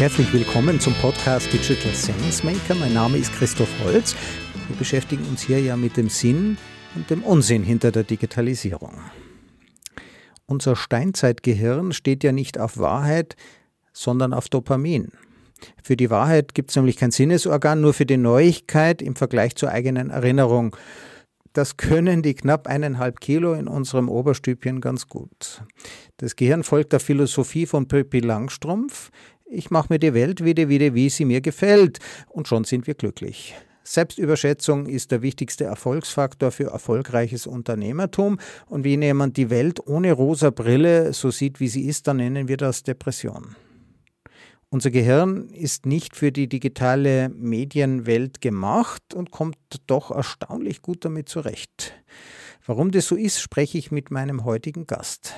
Herzlich willkommen zum Podcast Digital Sense Maker. Mein Name ist Christoph Holz. Wir beschäftigen uns hier ja mit dem Sinn und dem Unsinn hinter der Digitalisierung. Unser Steinzeitgehirn steht ja nicht auf Wahrheit, sondern auf Dopamin. Für die Wahrheit gibt es nämlich kein Sinnesorgan, nur für die Neuigkeit im Vergleich zur eigenen Erinnerung. Das können die knapp eineinhalb Kilo in unserem Oberstübchen ganz gut. Das Gehirn folgt der Philosophie von Pippi Langstrumpf. Ich mache mir die Welt wieder, wieder, wie sie mir gefällt. Und schon sind wir glücklich. Selbstüberschätzung ist der wichtigste Erfolgsfaktor für erfolgreiches Unternehmertum. Und wenn jemand die Welt ohne rosa Brille so sieht, wie sie ist, dann nennen wir das Depression. Unser Gehirn ist nicht für die digitale Medienwelt gemacht und kommt doch erstaunlich gut damit zurecht. Warum das so ist, spreche ich mit meinem heutigen Gast.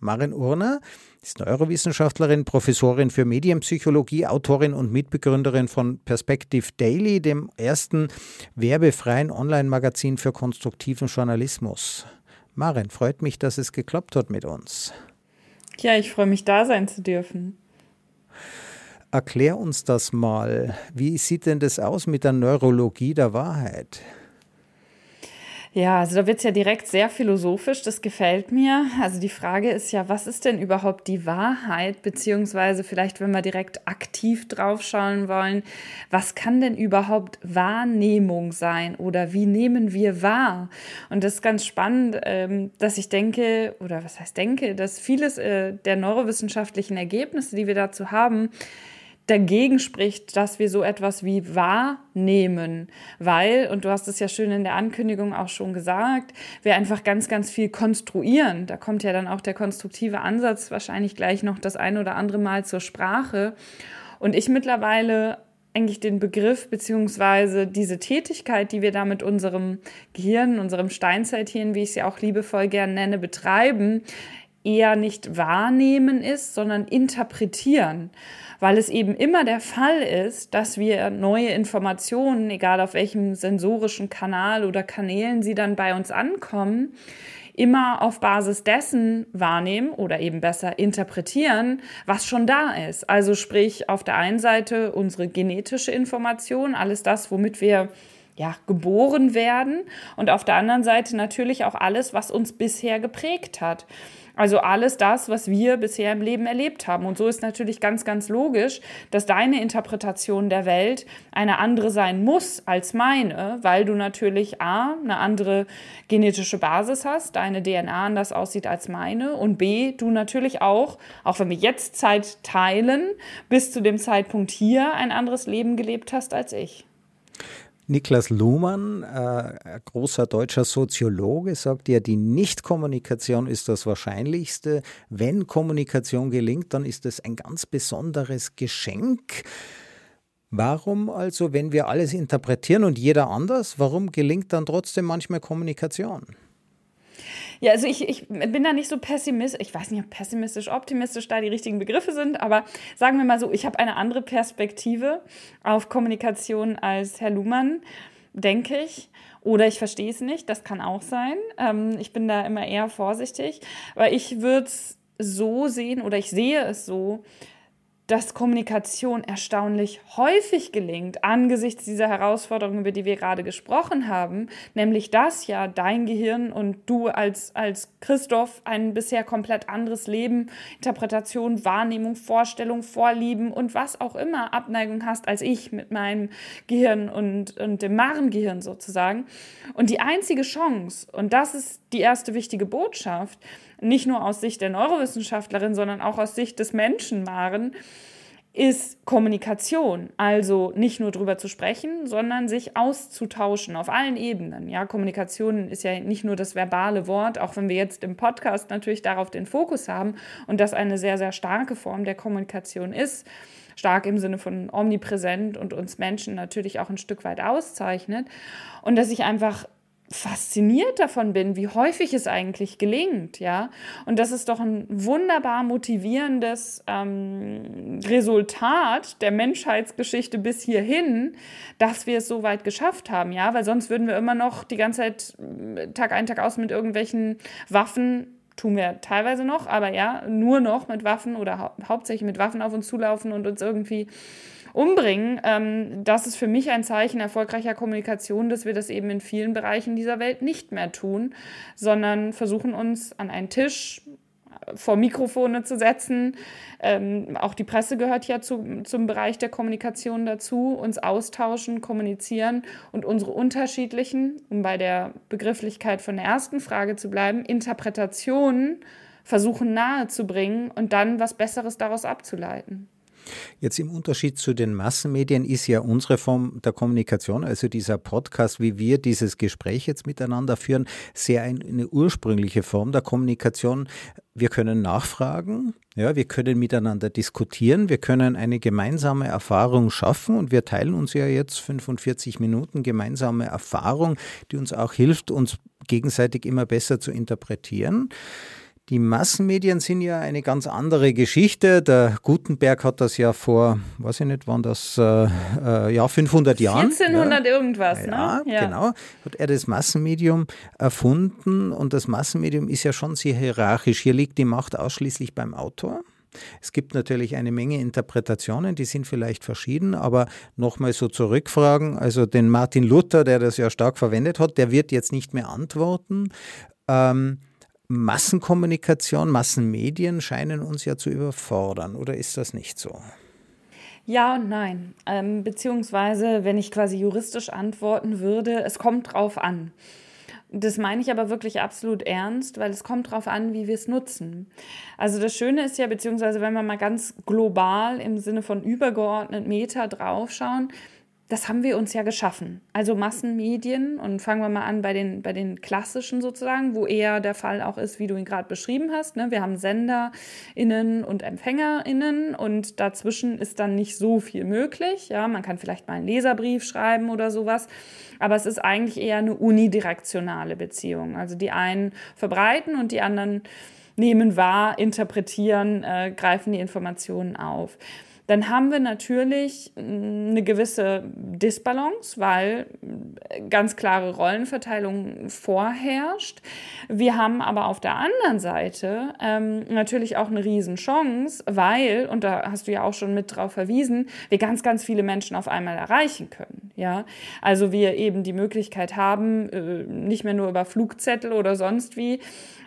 Maren Urner ist Neurowissenschaftlerin, Professorin für Medienpsychologie, Autorin und Mitbegründerin von Perspective Daily, dem ersten werbefreien Online-Magazin für konstruktiven Journalismus. Maren, freut mich, dass es geklappt hat mit uns. Ja, ich freue mich, da sein zu dürfen. Erklär uns das mal. Wie sieht denn das aus mit der Neurologie der Wahrheit? Ja, also da wird es ja direkt sehr philosophisch, das gefällt mir. Also die Frage ist ja, was ist denn überhaupt die Wahrheit? Beziehungsweise vielleicht, wenn wir direkt aktiv draufschauen wollen, was kann denn überhaupt Wahrnehmung sein oder wie nehmen wir wahr? Und das ist ganz spannend, ähm, dass ich denke, oder was heißt denke, dass vieles äh, der neurowissenschaftlichen Ergebnisse, die wir dazu haben, dagegen spricht, dass wir so etwas wie wahrnehmen, weil, und du hast es ja schön in der Ankündigung auch schon gesagt, wir einfach ganz, ganz viel konstruieren. Da kommt ja dann auch der konstruktive Ansatz wahrscheinlich gleich noch das ein oder andere Mal zur Sprache. Und ich mittlerweile eigentlich den Begriff beziehungsweise diese Tätigkeit, die wir da mit unserem Gehirn, unserem Steinzeithirn, wie ich ja auch liebevoll gern nenne, betreiben, eher nicht wahrnehmen ist, sondern interpretieren, weil es eben immer der Fall ist, dass wir neue Informationen, egal auf welchem sensorischen Kanal oder Kanälen sie dann bei uns ankommen, immer auf Basis dessen wahrnehmen oder eben besser interpretieren, was schon da ist. Also sprich auf der einen Seite unsere genetische Information, alles das, womit wir ja, geboren werden und auf der anderen Seite natürlich auch alles, was uns bisher geprägt hat. Also alles das, was wir bisher im Leben erlebt haben. Und so ist natürlich ganz, ganz logisch, dass deine Interpretation der Welt eine andere sein muss als meine, weil du natürlich A, eine andere genetische Basis hast, deine DNA anders aussieht als meine und B, du natürlich auch, auch wenn wir jetzt Zeit teilen, bis zu dem Zeitpunkt hier ein anderes Leben gelebt hast als ich. Niklas Luhmann, äh, großer deutscher Soziologe, sagt ja, die Nichtkommunikation ist das Wahrscheinlichste. Wenn Kommunikation gelingt, dann ist es ein ganz besonderes Geschenk. Warum also, wenn wir alles interpretieren und jeder anders, warum gelingt dann trotzdem manchmal Kommunikation? Ja, also ich, ich bin da nicht so pessimistisch. Ich weiß nicht, ob pessimistisch, optimistisch da die richtigen Begriffe sind, aber sagen wir mal so, ich habe eine andere Perspektive auf Kommunikation als Herr Luhmann, denke ich. Oder ich verstehe es nicht, das kann auch sein. Ähm, ich bin da immer eher vorsichtig, weil ich würde es so sehen oder ich sehe es so, dass Kommunikation erstaunlich häufig gelingt angesichts dieser Herausforderungen, über die wir gerade gesprochen haben, nämlich dass ja dein Gehirn und du als, als Christoph ein bisher komplett anderes Leben, Interpretation, Wahrnehmung, Vorstellung, Vorlieben und was auch immer Abneigung hast als ich mit meinem Gehirn und, und dem Marengehirn sozusagen. Und die einzige Chance, und das ist die erste wichtige Botschaft, nicht nur aus Sicht der Neurowissenschaftlerin, sondern auch aus Sicht des Menschen Maren, ist Kommunikation. Also nicht nur drüber zu sprechen, sondern sich auszutauschen auf allen Ebenen. Ja, Kommunikation ist ja nicht nur das verbale Wort, auch wenn wir jetzt im Podcast natürlich darauf den Fokus haben und das eine sehr, sehr starke Form der Kommunikation ist. Stark im Sinne von omnipräsent und uns Menschen natürlich auch ein Stück weit auszeichnet. Und dass ich einfach fasziniert davon bin, wie häufig es eigentlich gelingt, ja. Und das ist doch ein wunderbar motivierendes ähm, Resultat der Menschheitsgeschichte bis hierhin, dass wir es so weit geschafft haben, ja, weil sonst würden wir immer noch die ganze Zeit Tag ein, Tag aus mit irgendwelchen Waffen tun wir teilweise noch, aber ja, nur noch mit Waffen oder hau hauptsächlich mit Waffen auf uns zulaufen und uns irgendwie umbringen, ähm, das ist für mich ein Zeichen erfolgreicher Kommunikation, dass wir das eben in vielen Bereichen dieser Welt nicht mehr tun, sondern versuchen uns an einen Tisch vor Mikrofone zu setzen. Ähm, auch die Presse gehört ja zu, zum Bereich der Kommunikation dazu, uns austauschen, kommunizieren und unsere unterschiedlichen, um bei der Begrifflichkeit von der ersten Frage zu bleiben, Interpretationen versuchen nahezubringen und dann was Besseres daraus abzuleiten. Jetzt im Unterschied zu den Massenmedien ist ja unsere Form der Kommunikation, also dieser Podcast, wie wir dieses Gespräch jetzt miteinander führen, sehr eine ursprüngliche Form der Kommunikation. Wir können nachfragen, ja, wir können miteinander diskutieren, wir können eine gemeinsame Erfahrung schaffen und wir teilen uns ja jetzt 45 Minuten gemeinsame Erfahrung, die uns auch hilft, uns gegenseitig immer besser zu interpretieren. Die Massenmedien sind ja eine ganz andere Geschichte. Der Gutenberg hat das ja vor, weiß ich nicht, wann das, äh, äh ja, 500 Jahren. 1400 ja. irgendwas, ne? Ja, ja, genau. Hat er das Massenmedium erfunden und das Massenmedium ist ja schon sehr hierarchisch. Hier liegt die Macht ausschließlich beim Autor. Es gibt natürlich eine Menge Interpretationen, die sind vielleicht verschieden, aber nochmal so zurückfragen, also den Martin Luther, der das ja stark verwendet hat, der wird jetzt nicht mehr antworten. Ähm, Massenkommunikation, Massenmedien scheinen uns ja zu überfordern, oder ist das nicht so? Ja und nein. Ähm, beziehungsweise, wenn ich quasi juristisch antworten würde, es kommt drauf an. Das meine ich aber wirklich absolut ernst, weil es kommt drauf an, wie wir es nutzen. Also das Schöne ist ja, beziehungsweise wenn wir mal ganz global im Sinne von übergeordnet Meta draufschauen, das haben wir uns ja geschaffen. Also Massenmedien und fangen wir mal an bei den, bei den klassischen sozusagen, wo eher der Fall auch ist, wie du ihn gerade beschrieben hast. Ne? Wir haben SenderInnen und EmpfängerInnen und dazwischen ist dann nicht so viel möglich. Ja, man kann vielleicht mal einen Leserbrief schreiben oder sowas, aber es ist eigentlich eher eine unidirektionale Beziehung. Also die einen verbreiten und die anderen nehmen wahr, interpretieren, äh, greifen die Informationen auf dann haben wir natürlich eine gewisse Disbalance, weil ganz klare Rollenverteilung vorherrscht. Wir haben aber auf der anderen Seite ähm, natürlich auch eine Riesenchance, weil, und da hast du ja auch schon mit drauf verwiesen, wir ganz, ganz viele Menschen auf einmal erreichen können. Ja? Also wir eben die Möglichkeit haben, äh, nicht mehr nur über Flugzettel oder sonst wie,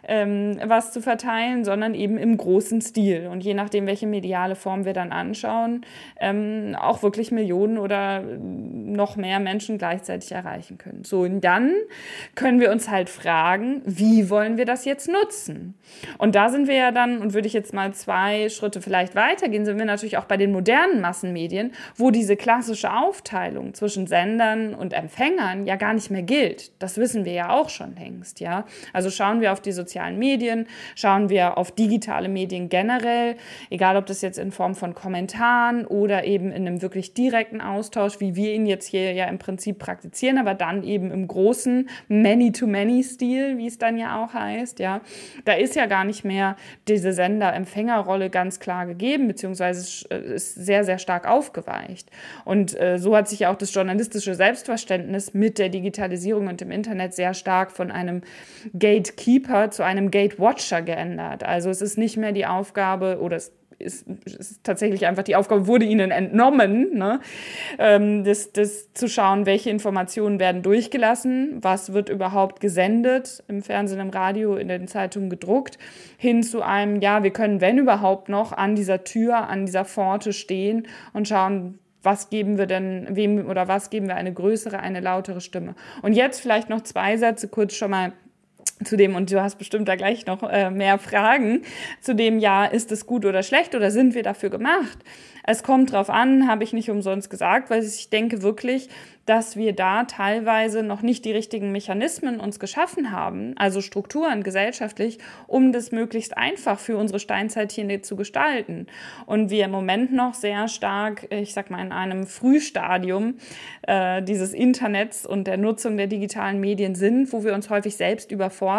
ähm, was zu verteilen, sondern eben im großen Stil. Und je nachdem, welche mediale Form wir dann anschauen, ähm, auch wirklich Millionen oder noch mehr Menschen gleichzeitig erreichen können. So, und dann können wir uns halt fragen, wie wollen wir das jetzt nutzen? Und da sind wir ja dann, und würde ich jetzt mal zwei Schritte vielleicht weitergehen, sind wir natürlich auch bei den modernen Massenmedien, wo diese klassische Aufteilung zwischen Sendern und Empfängern ja gar nicht mehr gilt. Das wissen wir ja auch schon längst, ja. Also schauen wir auf die sozialen Medien, schauen wir auf digitale Medien generell, egal ob das jetzt in Form von Kommentaren oder eben in einem wirklich direkten Austausch, wie wir ihn jetzt hier ja im Prinzip praktizieren, aber dann eben im großen Many-to-Many-Stil, wie es dann ja auch heißt, ja. Da ist ja gar nicht mehr diese Sender-Empfänger-Rolle ganz klar gegeben, beziehungsweise ist sehr, sehr stark aufgeweicht. Und äh, so hat sich ja auch das journalistische Selbstverständnis mit der Digitalisierung und dem Internet sehr stark von einem Gatekeeper zu einem Gatewatcher geändert. Also es ist nicht mehr die Aufgabe oder es ist, ist tatsächlich einfach die Aufgabe, wurde ihnen entnommen, ne? ähm, das, das zu schauen, welche Informationen werden durchgelassen, was wird überhaupt gesendet im Fernsehen, im Radio, in den Zeitungen gedruckt, hin zu einem, ja, wir können, wenn überhaupt noch, an dieser Tür, an dieser Pforte stehen und schauen, was geben wir denn, wem oder was geben wir eine größere, eine lautere Stimme. Und jetzt vielleicht noch zwei Sätze kurz schon mal zu dem, und du hast bestimmt da gleich noch äh, mehr Fragen, zu dem, ja, ist es gut oder schlecht oder sind wir dafür gemacht? Es kommt drauf an, habe ich nicht umsonst gesagt, weil ich denke wirklich, dass wir da teilweise noch nicht die richtigen Mechanismen uns geschaffen haben, also Strukturen gesellschaftlich, um das möglichst einfach für unsere Steinzeit hier zu gestalten. Und wir im Moment noch sehr stark, ich sag mal, in einem Frühstadium äh, dieses Internets und der Nutzung der digitalen Medien sind, wo wir uns häufig selbst überfordern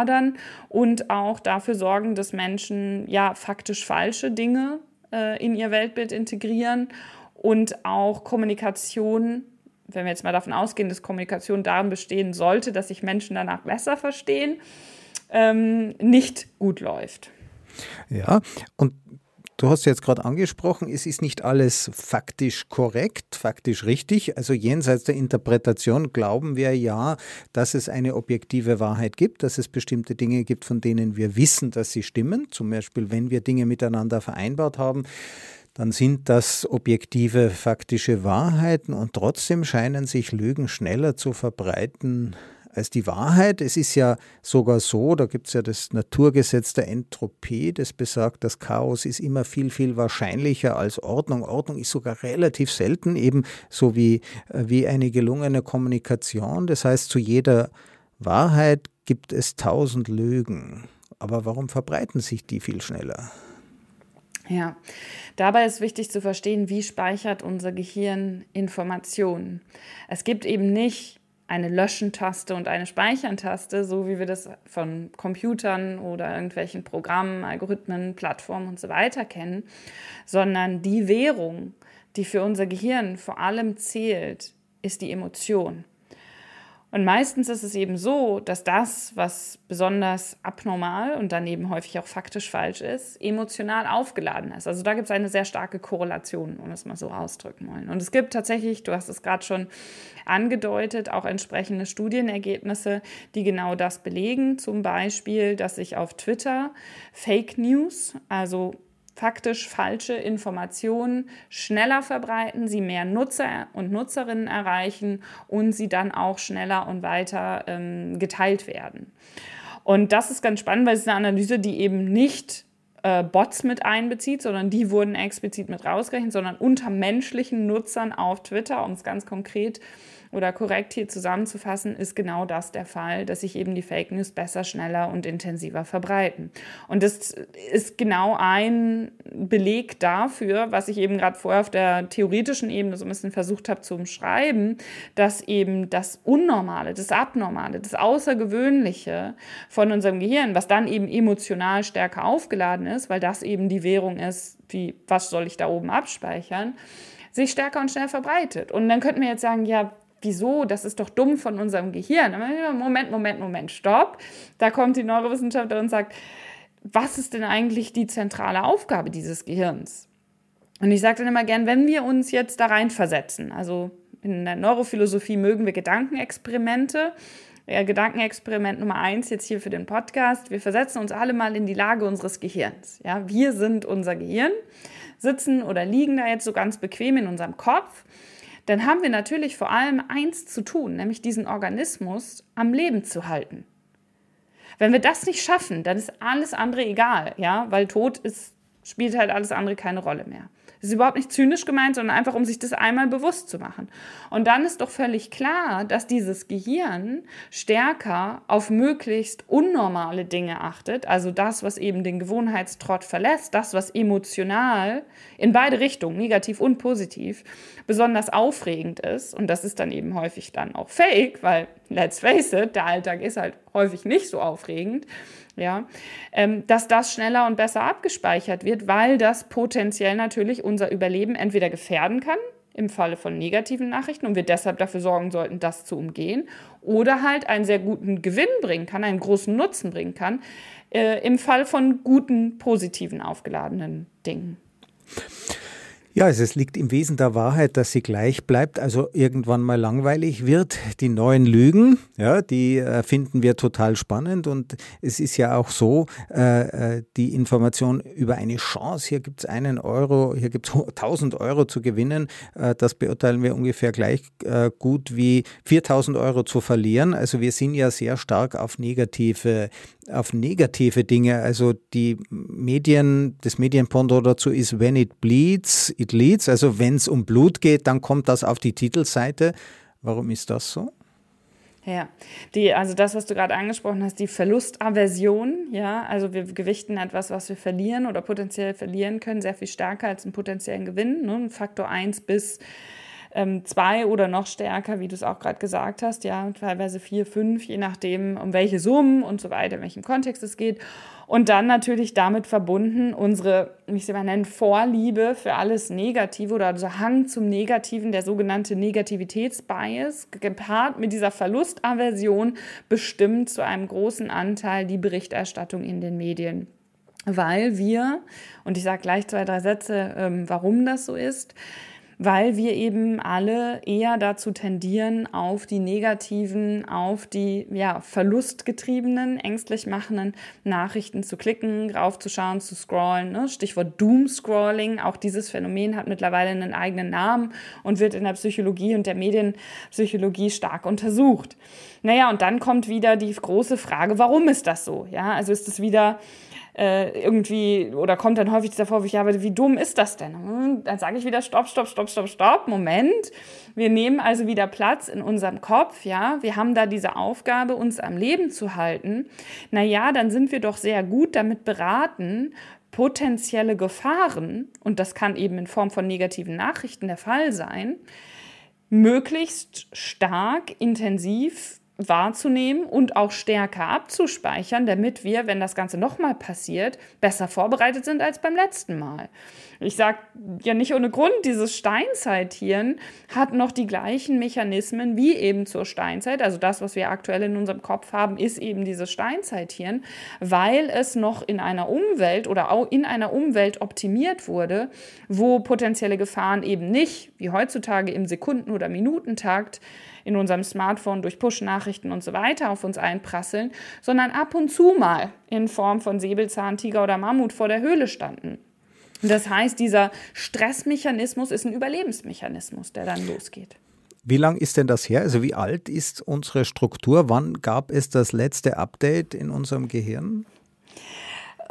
und auch dafür sorgen, dass Menschen ja faktisch falsche Dinge äh, in ihr Weltbild integrieren und auch Kommunikation, wenn wir jetzt mal davon ausgehen, dass Kommunikation darin bestehen sollte, dass sich Menschen danach besser verstehen, ähm, nicht gut läuft. Ja, und Du hast jetzt gerade angesprochen, es ist nicht alles faktisch korrekt, faktisch richtig. Also jenseits der Interpretation glauben wir ja, dass es eine objektive Wahrheit gibt, dass es bestimmte Dinge gibt, von denen wir wissen, dass sie stimmen. Zum Beispiel, wenn wir Dinge miteinander vereinbart haben, dann sind das objektive, faktische Wahrheiten und trotzdem scheinen sich Lügen schneller zu verbreiten als die Wahrheit. Es ist ja sogar so, da gibt es ja das Naturgesetz der Entropie, das besagt, dass Chaos ist immer viel, viel wahrscheinlicher als Ordnung. Ordnung ist sogar relativ selten, eben so wie, äh, wie eine gelungene Kommunikation. Das heißt, zu jeder Wahrheit gibt es tausend Lügen. Aber warum verbreiten sich die viel schneller? Ja, dabei ist wichtig zu verstehen, wie speichert unser Gehirn Informationen. Es gibt eben nicht eine Löschen-Taste und eine Speichern-Taste, so wie wir das von Computern oder irgendwelchen Programmen, Algorithmen, Plattformen und so weiter kennen, sondern die Währung, die für unser Gehirn vor allem zählt, ist die Emotion. Und meistens ist es eben so, dass das, was besonders abnormal und dann eben häufig auch faktisch falsch ist, emotional aufgeladen ist. Also da gibt es eine sehr starke Korrelation, um es mal so ausdrücken wollen. Und es gibt tatsächlich, du hast es gerade schon angedeutet, auch entsprechende Studienergebnisse, die genau das belegen. Zum Beispiel, dass sich auf Twitter Fake News, also faktisch falsche Informationen schneller verbreiten, sie mehr Nutzer und Nutzerinnen erreichen und sie dann auch schneller und weiter ähm, geteilt werden. Und das ist ganz spannend, weil es eine Analyse, die eben nicht äh, Bots mit einbezieht, sondern die wurden explizit mit rausgerechnet, sondern unter menschlichen Nutzern auf Twitter, um es ganz konkret zu oder korrekt hier zusammenzufassen, ist genau das der Fall, dass sich eben die Fake News besser, schneller und intensiver verbreiten. Und das ist genau ein Beleg dafür, was ich eben gerade vorher auf der theoretischen Ebene so ein bisschen versucht habe zu umschreiben, dass eben das Unnormale, das Abnormale, das Außergewöhnliche von unserem Gehirn, was dann eben emotional stärker aufgeladen ist, weil das eben die Währung ist, wie was soll ich da oben abspeichern, sich stärker und schneller verbreitet. Und dann könnten wir jetzt sagen, ja, wieso, das ist doch dumm von unserem Gehirn. Moment, Moment, Moment, stopp. Da kommt die Neurowissenschaftlerin und sagt, was ist denn eigentlich die zentrale Aufgabe dieses Gehirns? Und ich sage dann immer gern, wenn wir uns jetzt da rein versetzen, also in der Neurophilosophie mögen wir Gedankenexperimente. Ja, Gedankenexperiment Nummer eins jetzt hier für den Podcast. Wir versetzen uns alle mal in die Lage unseres Gehirns. Ja, wir sind unser Gehirn, sitzen oder liegen da jetzt so ganz bequem in unserem Kopf dann haben wir natürlich vor allem eins zu tun, nämlich diesen Organismus am Leben zu halten. Wenn wir das nicht schaffen, dann ist alles andere egal, ja, weil Tod ist, spielt halt alles andere keine Rolle mehr. Das ist überhaupt nicht zynisch gemeint, sondern einfach, um sich das einmal bewusst zu machen. Und dann ist doch völlig klar, dass dieses Gehirn stärker auf möglichst unnormale Dinge achtet, also das, was eben den Gewohnheitstrott verlässt, das, was emotional in beide Richtungen, negativ und positiv, besonders aufregend ist. Und das ist dann eben häufig dann auch fake, weil, let's face it, der Alltag ist halt häufig nicht so aufregend ja, ähm, dass das schneller und besser abgespeichert wird, weil das potenziell natürlich unser Überleben entweder gefährden kann, im Falle von negativen Nachrichten und wir deshalb dafür sorgen sollten, das zu umgehen, oder halt einen sehr guten Gewinn bringen kann, einen großen Nutzen bringen kann, äh, im Fall von guten, positiven, aufgeladenen Dingen. Ja, also es liegt im Wesen der Wahrheit, dass sie gleich bleibt, also irgendwann mal langweilig wird. Die neuen Lügen, ja, die äh, finden wir total spannend und es ist ja auch so, äh, äh die Information über eine Chance, hier gibt es einen Euro, hier gibt es 1000 Euro zu gewinnen, äh, das beurteilen wir ungefähr gleich äh, gut wie 4000 Euro zu verlieren. Also wir sind ja sehr stark auf negative auf negative Dinge. Also die Medien, das Medienpendant dazu ist When it bleeds, leads. Also wenn es um Blut geht, dann kommt das auf die Titelseite. Warum ist das so? Ja, die, also das, was du gerade angesprochen hast, die Verlustaversion, ja, also wir gewichten etwas, was wir verlieren oder potenziell verlieren können, sehr viel stärker als einen potenziellen Gewinn. Ne? Faktor 1 bis ähm, zwei oder noch stärker, wie du es auch gerade gesagt hast, ja, teilweise vier, fünf, je nachdem, um welche Summen und so weiter, in welchem Kontext es geht. Und dann natürlich damit verbunden unsere, ich sie mal nennen, Vorliebe für alles Negative oder also Hang zum Negativen, der sogenannte Negativitätsbias, gepaart mit dieser Verlustaversion, bestimmt zu einem großen Anteil die Berichterstattung in den Medien. Weil wir, und ich sage gleich zwei, drei Sätze, ähm, warum das so ist, weil wir eben alle eher dazu tendieren, auf die negativen, auf die ja, verlustgetriebenen, ängstlich machenden Nachrichten zu klicken, raufzuschauen, zu scrollen. Ne? Stichwort Doom-Scrolling. Auch dieses Phänomen hat mittlerweile einen eigenen Namen und wird in der Psychologie und der Medienpsychologie stark untersucht. Naja, und dann kommt wieder die große Frage, warum ist das so? Ja, also ist es wieder äh, irgendwie, oder kommt dann häufig dieser Vorwurf, ja, aber wie dumm ist das denn? Hm, dann sage ich wieder, stopp, stopp, stopp, stopp, stopp, Moment. Wir nehmen also wieder Platz in unserem Kopf, ja. Wir haben da diese Aufgabe, uns am Leben zu halten. Naja, dann sind wir doch sehr gut damit beraten, potenzielle Gefahren, und das kann eben in Form von negativen Nachrichten der Fall sein, möglichst stark, intensiv wahrzunehmen und auch stärker abzuspeichern, damit wir, wenn das Ganze nochmal passiert, besser vorbereitet sind als beim letzten Mal. Ich sage ja nicht ohne Grund, dieses Steinzeithirn hat noch die gleichen Mechanismen wie eben zur Steinzeit. Also das, was wir aktuell in unserem Kopf haben, ist eben dieses Steinzeithirn, weil es noch in einer Umwelt oder auch in einer Umwelt optimiert wurde, wo potenzielle Gefahren eben nicht, wie heutzutage im Sekunden- oder Minutentakt, in unserem Smartphone durch Push-Nachrichten und so weiter auf uns einprasseln, sondern ab und zu mal in Form von Säbelzahntiger oder Mammut vor der Höhle standen. Das heißt, dieser Stressmechanismus ist ein Überlebensmechanismus, der dann losgeht. Wie lang ist denn das her? Also wie alt ist unsere Struktur? Wann gab es das letzte Update in unserem Gehirn?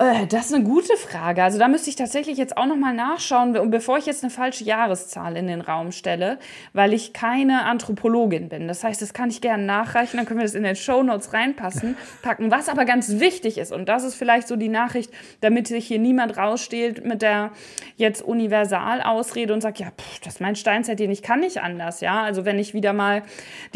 Äh, das ist eine gute Frage. Also da müsste ich tatsächlich jetzt auch nochmal nachschauen, bevor ich jetzt eine falsche Jahreszahl in den Raum stelle, weil ich keine Anthropologin bin. Das heißt, das kann ich gerne nachreichen, dann können wir das in den Show Notes reinpassen, packen. Was aber ganz wichtig ist, und das ist vielleicht so die Nachricht, damit sich hier niemand raussteht mit der jetzt Universalausrede und sagt, ja, pff, das ist mein Steinzeitchen, ich kann nicht anders. Ja, also wenn ich wieder mal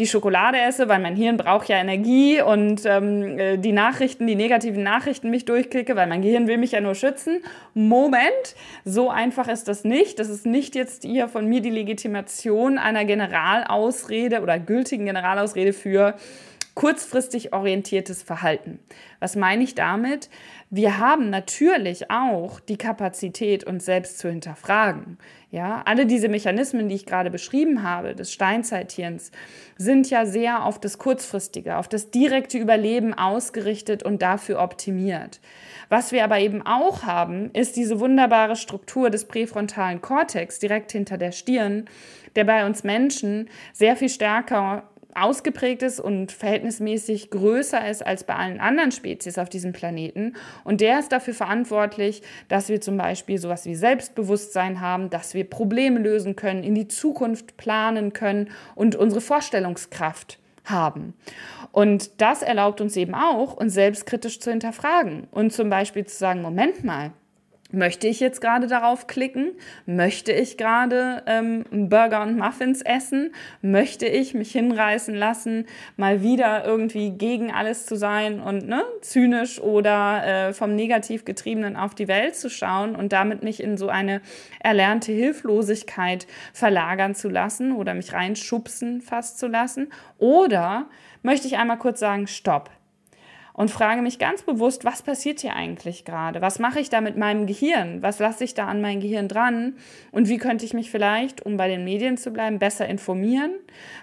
die Schokolade esse, weil mein Hirn braucht ja Energie und ähm, äh, die Nachrichten, die negativen Nachrichten mich durchklicke, weil mein mein Gehirn will mich ja nur schützen. Moment, so einfach ist das nicht. Das ist nicht jetzt hier von mir die Legitimation einer Generalausrede oder gültigen Generalausrede für kurzfristig orientiertes Verhalten. Was meine ich damit? Wir haben natürlich auch die Kapazität, uns selbst zu hinterfragen. Ja, alle diese Mechanismen, die ich gerade beschrieben habe, des Steinzeithirns, sind ja sehr auf das Kurzfristige, auf das direkte Überleben ausgerichtet und dafür optimiert. Was wir aber eben auch haben, ist diese wunderbare Struktur des präfrontalen Kortex direkt hinter der Stirn, der bei uns Menschen sehr viel stärker ausgeprägt ist und verhältnismäßig größer ist als bei allen anderen Spezies auf diesem Planeten. Und der ist dafür verantwortlich, dass wir zum Beispiel sowas wie Selbstbewusstsein haben, dass wir Probleme lösen können, in die Zukunft planen können und unsere Vorstellungskraft haben. Und das erlaubt uns eben auch, uns selbstkritisch zu hinterfragen und zum Beispiel zu sagen, Moment mal, Möchte ich jetzt gerade darauf klicken? Möchte ich gerade ähm, Burger und Muffins essen? Möchte ich mich hinreißen lassen, mal wieder irgendwie gegen alles zu sein und ne, zynisch oder äh, vom Negativ getriebenen auf die Welt zu schauen und damit mich in so eine erlernte Hilflosigkeit verlagern zu lassen oder mich reinschubsen fast zu lassen? Oder möchte ich einmal kurz sagen, stopp, und frage mich ganz bewusst, was passiert hier eigentlich gerade? Was mache ich da mit meinem Gehirn? Was lasse ich da an mein Gehirn dran? Und wie könnte ich mich vielleicht, um bei den Medien zu bleiben, besser informieren,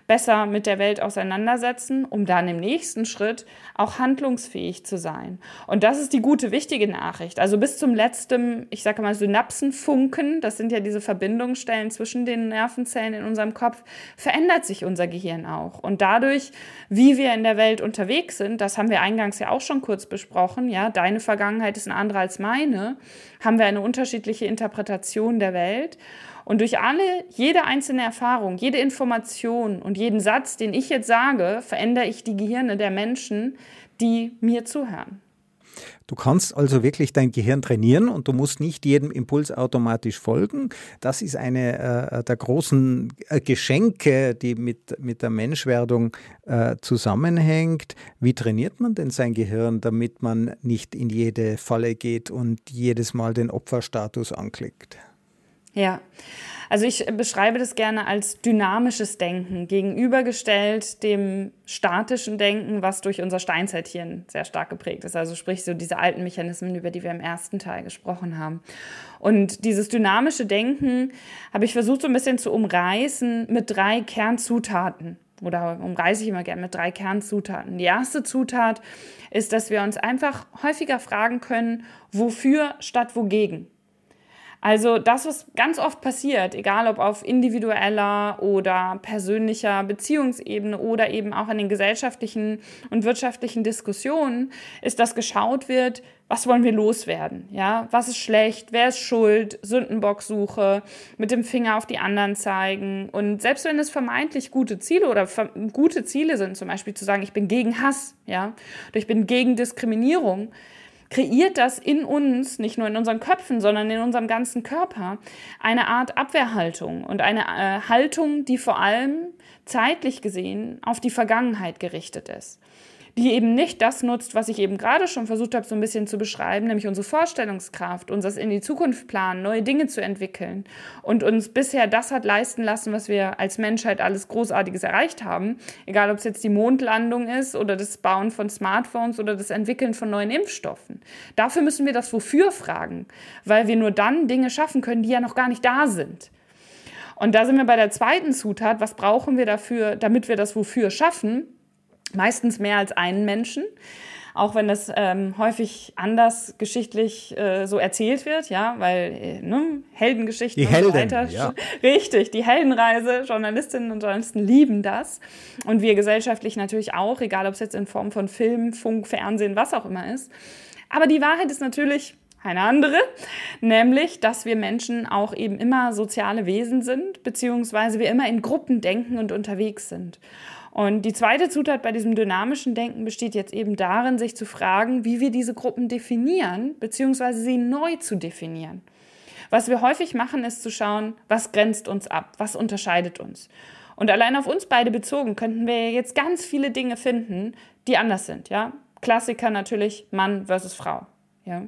besser mit der Welt auseinandersetzen, um dann im nächsten Schritt auch handlungsfähig zu sein? Und das ist die gute, wichtige Nachricht. Also bis zum letzten, ich sage mal, Synapsenfunken, das sind ja diese Verbindungsstellen zwischen den Nervenzellen in unserem Kopf, verändert sich unser Gehirn auch. Und dadurch, wie wir in der Welt unterwegs sind, das haben wir eingangs ja auch schon kurz besprochen, ja, deine Vergangenheit ist eine andere als meine, haben wir eine unterschiedliche Interpretation der Welt. Und durch alle, jede einzelne Erfahrung, jede Information und jeden Satz, den ich jetzt sage, verändere ich die Gehirne der Menschen, die mir zuhören. Du kannst also wirklich dein Gehirn trainieren und du musst nicht jedem Impuls automatisch folgen. Das ist eine äh, der großen äh, Geschenke, die mit, mit der Menschwerdung äh, zusammenhängt. Wie trainiert man denn sein Gehirn, damit man nicht in jede Falle geht und jedes Mal den Opferstatus anklickt? Ja, also ich beschreibe das gerne als dynamisches Denken, gegenübergestellt dem statischen Denken, was durch unser Steinzeithirn sehr stark geprägt ist. Also sprich so diese alten Mechanismen, über die wir im ersten Teil gesprochen haben. Und dieses dynamische Denken habe ich versucht so ein bisschen zu umreißen mit drei Kernzutaten. Oder umreiße ich immer gerne mit drei Kernzutaten. Die erste Zutat ist, dass wir uns einfach häufiger fragen können, wofür statt wogegen. Also das, was ganz oft passiert, egal ob auf individueller oder persönlicher Beziehungsebene oder eben auch in den gesellschaftlichen und wirtschaftlichen Diskussionen, ist, dass geschaut wird, was wollen wir loswerden? Ja, was ist schlecht? Wer ist schuld? Sündenbocksuche, mit dem Finger auf die anderen zeigen. Und selbst wenn es vermeintlich gute Ziele oder gute Ziele sind, zum Beispiel zu sagen, ich bin gegen Hass, ja, oder ich bin gegen Diskriminierung, kreiert das in uns, nicht nur in unseren Köpfen, sondern in unserem ganzen Körper, eine Art Abwehrhaltung und eine äh, Haltung, die vor allem zeitlich gesehen auf die Vergangenheit gerichtet ist die eben nicht das nutzt, was ich eben gerade schon versucht habe, so ein bisschen zu beschreiben, nämlich unsere Vorstellungskraft, unseres in die Zukunft planen, neue Dinge zu entwickeln und uns bisher das hat leisten lassen, was wir als Menschheit alles Großartiges erreicht haben, egal ob es jetzt die Mondlandung ist oder das Bauen von Smartphones oder das Entwickeln von neuen Impfstoffen. Dafür müssen wir das Wofür fragen, weil wir nur dann Dinge schaffen können, die ja noch gar nicht da sind. Und da sind wir bei der zweiten Zutat. Was brauchen wir dafür, damit wir das Wofür schaffen? Meistens mehr als einen Menschen. Auch wenn das ähm, häufig anders geschichtlich äh, so erzählt wird, ja, weil äh, ne, Heldengeschichten die und Helden, so weiter. Ja. Richtig, die Heldenreise, Journalistinnen und Journalisten lieben das. Und wir gesellschaftlich natürlich auch, egal ob es jetzt in Form von Film, Funk, Fernsehen, was auch immer ist. Aber die Wahrheit ist natürlich eine andere, nämlich, dass wir Menschen auch eben immer soziale Wesen sind, beziehungsweise wir immer in Gruppen denken und unterwegs sind. Und die zweite Zutat bei diesem dynamischen Denken besteht jetzt eben darin, sich zu fragen, wie wir diese Gruppen definieren, beziehungsweise sie neu zu definieren. Was wir häufig machen, ist zu schauen, was grenzt uns ab, was unterscheidet uns. Und allein auf uns beide bezogen könnten wir jetzt ganz viele Dinge finden, die anders sind. Ja? Klassiker natürlich Mann versus Frau. Ja?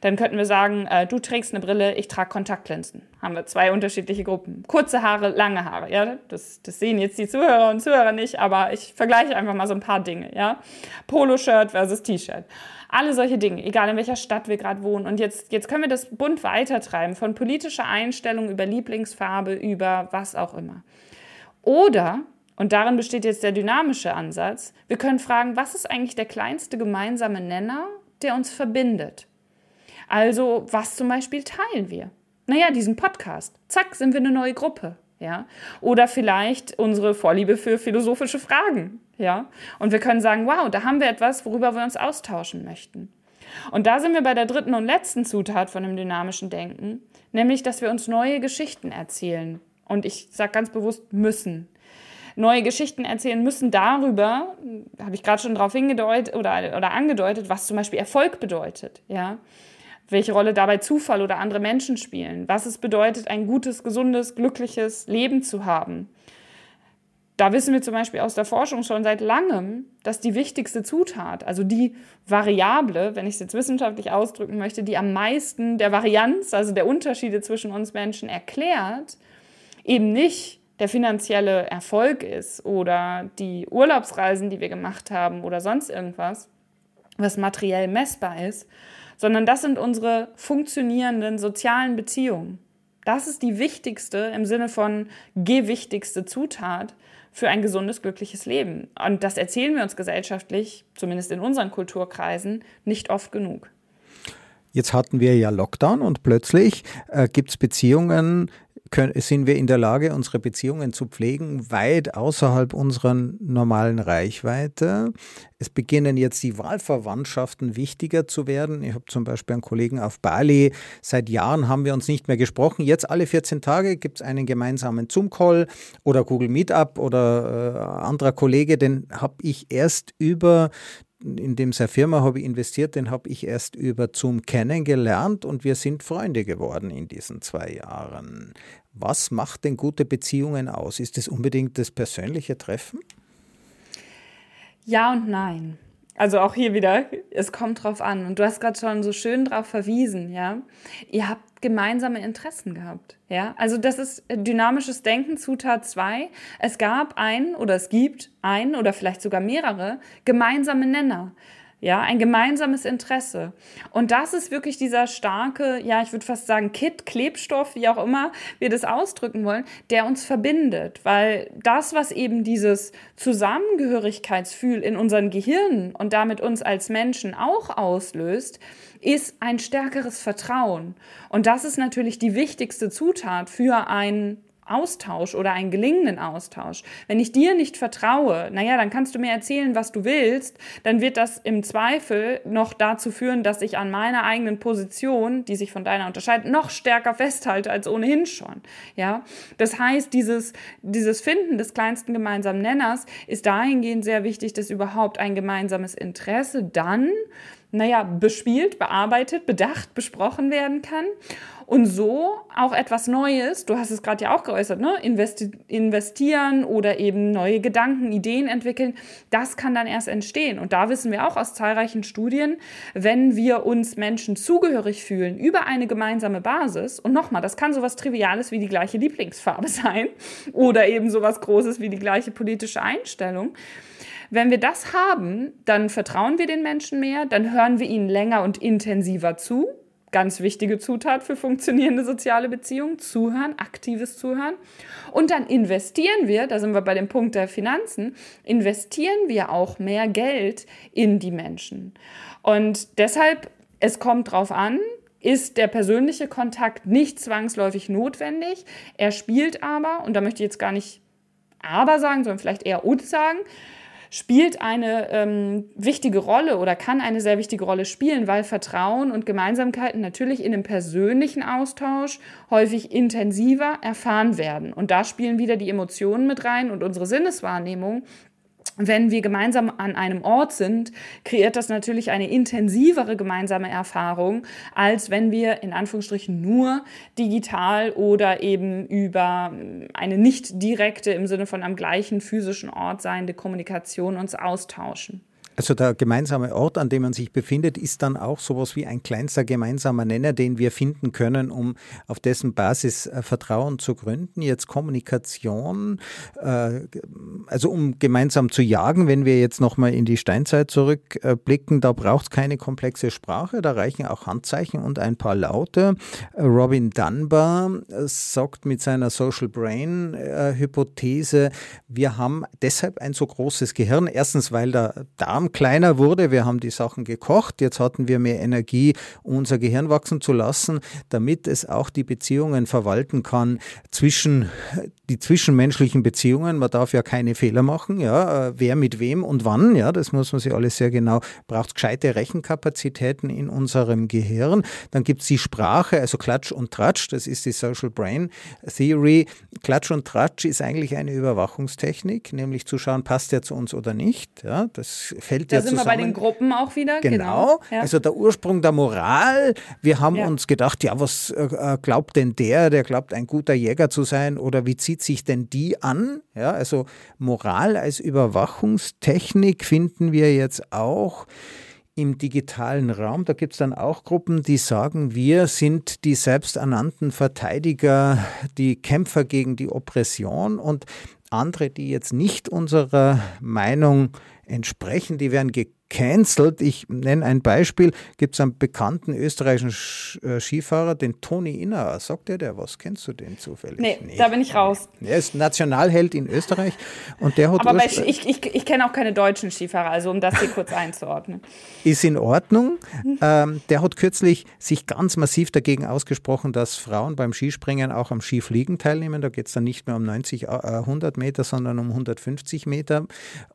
Dann könnten wir sagen, äh, du trägst eine Brille, ich trage Kontaktlinsen. Haben wir zwei unterschiedliche Gruppen. Kurze Haare, lange Haare. Ja? Das, das sehen jetzt die Zuhörer und Zuhörer nicht, aber ich vergleiche einfach mal so ein paar Dinge. Ja? Poloshirt versus T-Shirt. Alle solche Dinge, egal in welcher Stadt wir gerade wohnen. Und jetzt, jetzt können wir das bunt weitertreiben, von politischer Einstellung über Lieblingsfarbe, über was auch immer. Oder und darin besteht jetzt der dynamische Ansatz. Wir können fragen, was ist eigentlich der kleinste gemeinsame Nenner der uns verbindet. Also, was zum Beispiel teilen wir? Naja, diesen Podcast. Zack, sind wir eine neue Gruppe. Ja? Oder vielleicht unsere Vorliebe für philosophische Fragen. Ja? Und wir können sagen, wow, da haben wir etwas, worüber wir uns austauschen möchten. Und da sind wir bei der dritten und letzten Zutat von dem dynamischen Denken, nämlich, dass wir uns neue Geschichten erzählen. Und ich sage ganz bewusst müssen neue Geschichten erzählen müssen darüber, habe ich gerade schon darauf hingedeutet oder, oder angedeutet, was zum Beispiel Erfolg bedeutet, ja. Welche Rolle dabei Zufall oder andere Menschen spielen, was es bedeutet, ein gutes, gesundes, glückliches Leben zu haben. Da wissen wir zum Beispiel aus der Forschung schon seit langem, dass die wichtigste Zutat, also die Variable, wenn ich es jetzt wissenschaftlich ausdrücken möchte, die am meisten der Varianz, also der Unterschiede zwischen uns Menschen erklärt, eben nicht der finanzielle Erfolg ist oder die Urlaubsreisen, die wir gemacht haben oder sonst irgendwas, was materiell messbar ist, sondern das sind unsere funktionierenden sozialen Beziehungen. Das ist die wichtigste im Sinne von gewichtigste Zutat für ein gesundes, glückliches Leben. Und das erzählen wir uns gesellschaftlich, zumindest in unseren Kulturkreisen, nicht oft genug. Jetzt hatten wir ja Lockdown und plötzlich äh, gibt es Beziehungen, sind wir in der Lage, unsere Beziehungen zu pflegen, weit außerhalb unserer normalen Reichweite. Es beginnen jetzt die Wahlverwandtschaften wichtiger zu werden. Ich habe zum Beispiel einen Kollegen auf Bali. Seit Jahren haben wir uns nicht mehr gesprochen. Jetzt alle 14 Tage gibt es einen gemeinsamen Zoom-Call oder Google Meetup oder äh, anderer Kollege. Den habe ich erst über in dem seine Firma habe ich investiert, den habe ich erst über Zoom kennengelernt und wir sind Freunde geworden in diesen zwei Jahren. Was macht denn gute Beziehungen aus? Ist es unbedingt das persönliche Treffen? Ja und nein. Also auch hier wieder, es kommt drauf an. Und du hast gerade schon so schön drauf verwiesen, ja. Ihr habt gemeinsame Interessen gehabt, ja. Also das ist dynamisches Denken, Zutat 2. Es gab ein oder es gibt ein oder vielleicht sogar mehrere gemeinsame Nenner ja, ein gemeinsames Interesse. Und das ist wirklich dieser starke, ja, ich würde fast sagen, Kit, Klebstoff, wie auch immer wir das ausdrücken wollen, der uns verbindet, weil das, was eben dieses Zusammengehörigkeitsgefühl in unseren Gehirnen und damit uns als Menschen auch auslöst, ist ein stärkeres Vertrauen. Und das ist natürlich die wichtigste Zutat für ein Austausch oder einen gelingenden Austausch. Wenn ich dir nicht vertraue, naja, dann kannst du mir erzählen, was du willst, dann wird das im Zweifel noch dazu führen, dass ich an meiner eigenen Position, die sich von deiner unterscheidet, noch stärker festhalte als ohnehin schon. Ja, das heißt, dieses, dieses Finden des kleinsten gemeinsamen Nenners ist dahingehend sehr wichtig, dass überhaupt ein gemeinsames Interesse dann naja, bespielt, bearbeitet, bedacht, besprochen werden kann. Und so auch etwas Neues, du hast es gerade ja auch geäußert, ne? Investi investieren oder eben neue Gedanken, Ideen entwickeln, das kann dann erst entstehen. Und da wissen wir auch aus zahlreichen Studien, wenn wir uns Menschen zugehörig fühlen über eine gemeinsame Basis, und nochmal, das kann sowas Triviales wie die gleiche Lieblingsfarbe sein oder eben sowas Großes wie die gleiche politische Einstellung, wenn wir das haben, dann vertrauen wir den Menschen mehr, dann hören wir ihnen länger und intensiver zu. Ganz wichtige Zutat für funktionierende soziale Beziehungen. Zuhören, aktives Zuhören. Und dann investieren wir, da sind wir bei dem Punkt der Finanzen, investieren wir auch mehr Geld in die Menschen. Und deshalb, es kommt drauf an, ist der persönliche Kontakt nicht zwangsläufig notwendig. Er spielt aber, und da möchte ich jetzt gar nicht aber sagen, sondern vielleicht eher und sagen, spielt eine ähm, wichtige Rolle oder kann eine sehr wichtige Rolle spielen, weil Vertrauen und Gemeinsamkeiten natürlich in einem persönlichen Austausch häufig intensiver erfahren werden. Und da spielen wieder die Emotionen mit rein und unsere Sinneswahrnehmung wenn wir gemeinsam an einem Ort sind, kreiert das natürlich eine intensivere gemeinsame Erfahrung, als wenn wir in Anführungsstrichen nur digital oder eben über eine nicht direkte im Sinne von am gleichen physischen Ort seiende Kommunikation uns austauschen. Also der gemeinsame Ort, an dem man sich befindet, ist dann auch sowas wie ein kleinster gemeinsamer Nenner, den wir finden können, um auf dessen Basis äh, Vertrauen zu gründen. Jetzt Kommunikation, äh, also um gemeinsam zu jagen, wenn wir jetzt nochmal in die Steinzeit zurückblicken, da braucht es keine komplexe Sprache, da reichen auch Handzeichen und ein paar Laute. Robin Dunbar äh, sagt mit seiner Social Brain Hypothese, wir haben deshalb ein so großes Gehirn. Erstens, weil der Darm kleiner wurde. Wir haben die Sachen gekocht. Jetzt hatten wir mehr Energie, unser Gehirn wachsen zu lassen, damit es auch die Beziehungen verwalten kann zwischen die zwischenmenschlichen Beziehungen. Man darf ja keine Fehler machen. Ja, wer mit wem und wann. Ja, das muss man sich alles sehr genau. Braucht gescheite Rechenkapazitäten in unserem Gehirn. Dann gibt es die Sprache, also Klatsch und Tratsch. Das ist die Social Brain Theory. Klatsch und Tratsch ist eigentlich eine Überwachungstechnik, nämlich zu schauen, passt er zu uns oder nicht. Ja, das fällt fällt da ja sind wir bei den Gruppen auch wieder. Genau. genau. Ja. Also der Ursprung der Moral. Wir haben ja. uns gedacht, ja, was äh, äh, glaubt denn der? Der glaubt, ein guter Jäger zu sein oder wie zieht sich denn die an? Ja, also Moral als Überwachungstechnik finden wir jetzt auch im digitalen Raum. Da gibt es dann auch Gruppen, die sagen, wir sind die selbsternannten Verteidiger, die Kämpfer gegen die Oppression und andere, die jetzt nicht unserer Meinung entsprechen, die werden gecancelt. Ich nenne ein Beispiel. Gibt es einen bekannten österreichischen äh, Skifahrer, den Toni Inner. Sagt der der was? Kennst du den zufällig? Nee, nee. da bin ich raus. Er ist Nationalheld in Österreich und der hat. Aber ich, ich, ich, ich kenne auch keine deutschen Skifahrer, also um das hier kurz einzuordnen. Ist in Ordnung. Ähm, der hat kürzlich sich ganz massiv dagegen ausgesprochen, dass Frauen beim Skispringen auch am Skifliegen teilnehmen. Da geht es dann nicht mehr um 90, äh, 100 Meter, sondern um 150 Meter.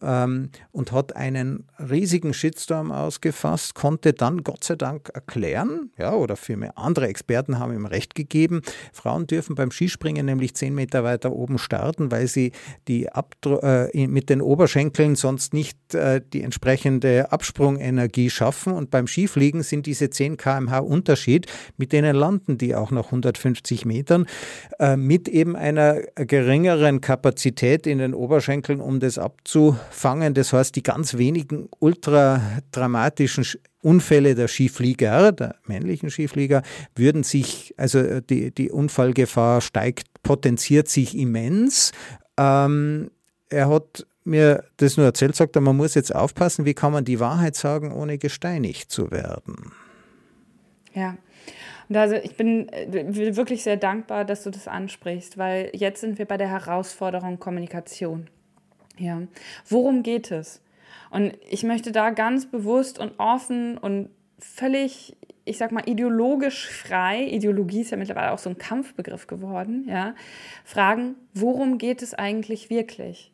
Ähm, und hat einen riesigen Shitstorm ausgefasst, konnte dann Gott sei Dank erklären, ja, oder vielmehr andere Experten haben ihm recht gegeben, Frauen dürfen beim Skispringen nämlich zehn Meter weiter oben starten, weil sie die äh, mit den Oberschenkeln sonst nicht äh, die entsprechende Absprungenergie schaffen und beim Skifliegen sind diese 10 kmh Unterschied, mit denen landen die auch nach 150 Metern, äh, mit eben einer geringeren Kapazität in den Oberschenkeln, um das abzufangen. Das heißt, die ganz wenigen ultra dramatischen Unfälle der Skiflieger, der männlichen Skiflieger, würden sich, also die, die Unfallgefahr steigt, potenziert sich immens. Ähm, er hat mir das nur erzählt, sagt er, man muss jetzt aufpassen, wie kann man die Wahrheit sagen, ohne gesteinigt zu werden. Ja, und also ich bin äh, wirklich sehr dankbar, dass du das ansprichst, weil jetzt sind wir bei der Herausforderung Kommunikation. Ja. Worum geht es? Und ich möchte da ganz bewusst und offen und völlig, ich sag mal, ideologisch frei, Ideologie ist ja mittlerweile auch so ein Kampfbegriff geworden, ja, fragen, worum geht es eigentlich wirklich?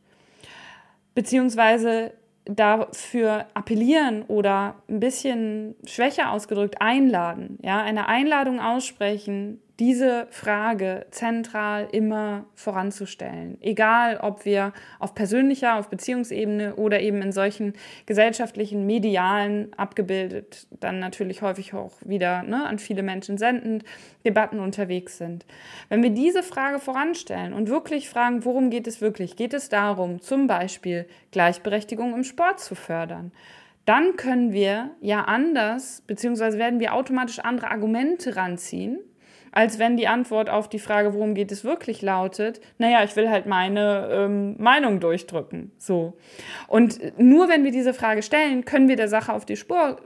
Beziehungsweise dafür appellieren oder ein bisschen schwächer ausgedrückt einladen, ja, eine Einladung aussprechen, diese Frage zentral immer voranzustellen. Egal, ob wir auf persönlicher, auf Beziehungsebene oder eben in solchen gesellschaftlichen, medialen, abgebildet, dann natürlich häufig auch wieder ne, an viele Menschen sendend, Debatten unterwegs sind. Wenn wir diese Frage voranstellen und wirklich fragen, worum geht es wirklich? Geht es darum, zum Beispiel Gleichberechtigung im Sport zu fördern? Dann können wir ja anders, beziehungsweise werden wir automatisch andere Argumente ranziehen, als wenn die Antwort auf die Frage, worum geht es wirklich, lautet, naja, ich will halt meine ähm, Meinung durchdrücken. So. Und nur wenn wir diese Frage stellen, können wir der Sache auf die Spur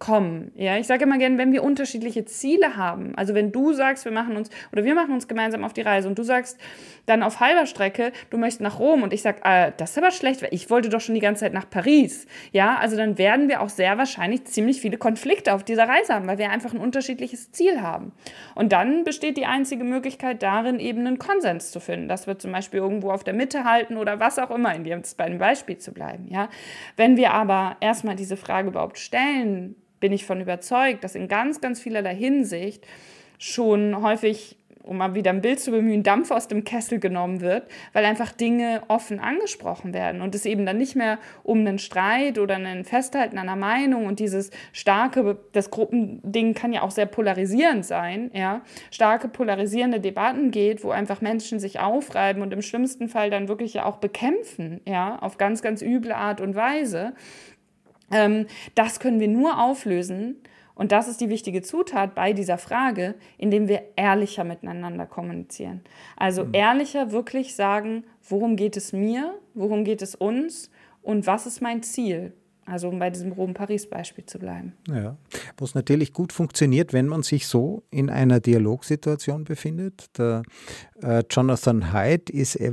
kommen. Ja, ich sage immer gerne, wenn wir unterschiedliche Ziele haben, also wenn du sagst, wir machen uns oder wir machen uns gemeinsam auf die Reise und du sagst dann auf halber Strecke, du möchtest nach Rom und ich sage, äh, das ist aber schlecht, weil ich wollte doch schon die ganze Zeit nach Paris. Ja, also dann werden wir auch sehr wahrscheinlich ziemlich viele Konflikte auf dieser Reise haben, weil wir einfach ein unterschiedliches Ziel haben. Und dann besteht die einzige Möglichkeit darin, eben einen Konsens zu finden, dass wir zum Beispiel irgendwo auf der Mitte halten oder was auch immer, in jetzt bei dem Beispiel zu bleiben. Ja, wenn wir aber erstmal diese Frage überhaupt stellen, bin ich von überzeugt, dass in ganz, ganz vielerlei Hinsicht schon häufig, um mal wieder ein Bild zu bemühen, Dampf aus dem Kessel genommen wird, weil einfach Dinge offen angesprochen werden und es eben dann nicht mehr um einen Streit oder ein Festhalten einer Meinung und dieses starke, das Gruppending kann ja auch sehr polarisierend sein, ja, starke polarisierende Debatten geht, wo einfach Menschen sich aufreiben und im schlimmsten Fall dann wirklich ja auch bekämpfen, ja, auf ganz, ganz üble Art und Weise das können wir nur auflösen. Und das ist die wichtige Zutat bei dieser Frage, indem wir ehrlicher miteinander kommunizieren. Also mhm. ehrlicher wirklich sagen, worum geht es mir, worum geht es uns und was ist mein Ziel. Also um bei diesem Rom-Paris-Beispiel zu bleiben. Ja, was natürlich gut funktioniert, wenn man sich so in einer Dialogsituation befindet. Äh, Jonathan Haidt ist äh,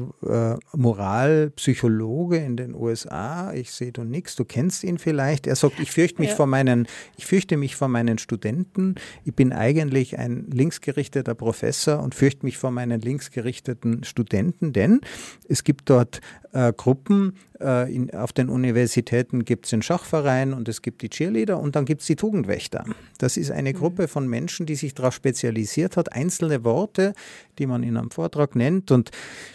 Moralpsychologe in den USA. Ich sehe du nichts, du kennst ihn vielleicht. Er sagt, ich fürchte mich ja. vor meinen, ich fürchte mich vor meinen Studenten. Ich bin eigentlich ein linksgerichteter Professor und fürchte mich vor meinen linksgerichteten Studenten, denn es gibt dort äh, Gruppen, äh, in, auf den Universitäten gibt es den Schachverein und es gibt die Cheerleader und dann gibt es die Tugendwächter. Das ist eine mhm. Gruppe von Menschen, die sich darauf spezialisiert hat, einzelne Worte, die man in einem Vortrag nennt und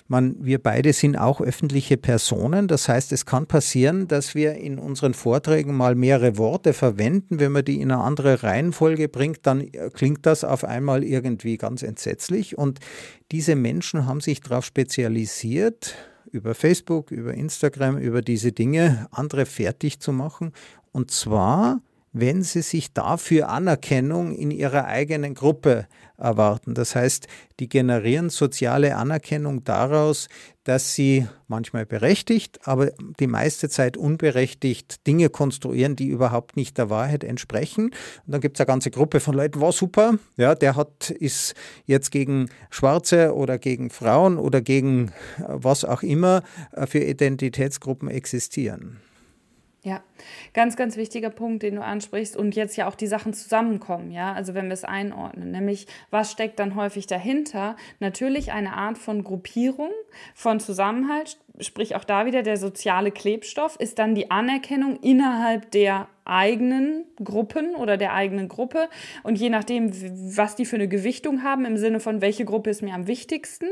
man, wir beide sind auch öffentliche Personen. Das heißt, es kann passieren, dass wir in unseren Vorträgen mal mehrere Worte verwenden. Wenn man die in eine andere Reihenfolge bringt, dann äh, klingt das auf einmal irgendwie ganz entsetzlich und diese Menschen haben sich darauf spezialisiert, über Facebook, über Instagram, über diese Dinge andere fertig zu machen. Und zwar, wenn sie sich dafür Anerkennung in ihrer eigenen Gruppe erwarten. Das heißt, die generieren soziale Anerkennung daraus, dass sie manchmal berechtigt, aber die meiste Zeit unberechtigt Dinge konstruieren, die überhaupt nicht der Wahrheit entsprechen. Und dann gibt es eine ganze Gruppe von Leuten, war super, ja, der hat, ist jetzt gegen Schwarze oder gegen Frauen oder gegen äh, was auch immer äh, für Identitätsgruppen existieren. Ja, ganz, ganz wichtiger Punkt, den du ansprichst und jetzt ja auch die Sachen zusammenkommen, ja, also wenn wir es einordnen, nämlich was steckt dann häufig dahinter? Natürlich eine Art von Gruppierung, von Zusammenhalt, sprich auch da wieder der soziale Klebstoff, ist dann die Anerkennung innerhalb der eigenen Gruppen oder der eigenen Gruppe und je nachdem, was die für eine Gewichtung haben, im Sinne von welche Gruppe ist mir am wichtigsten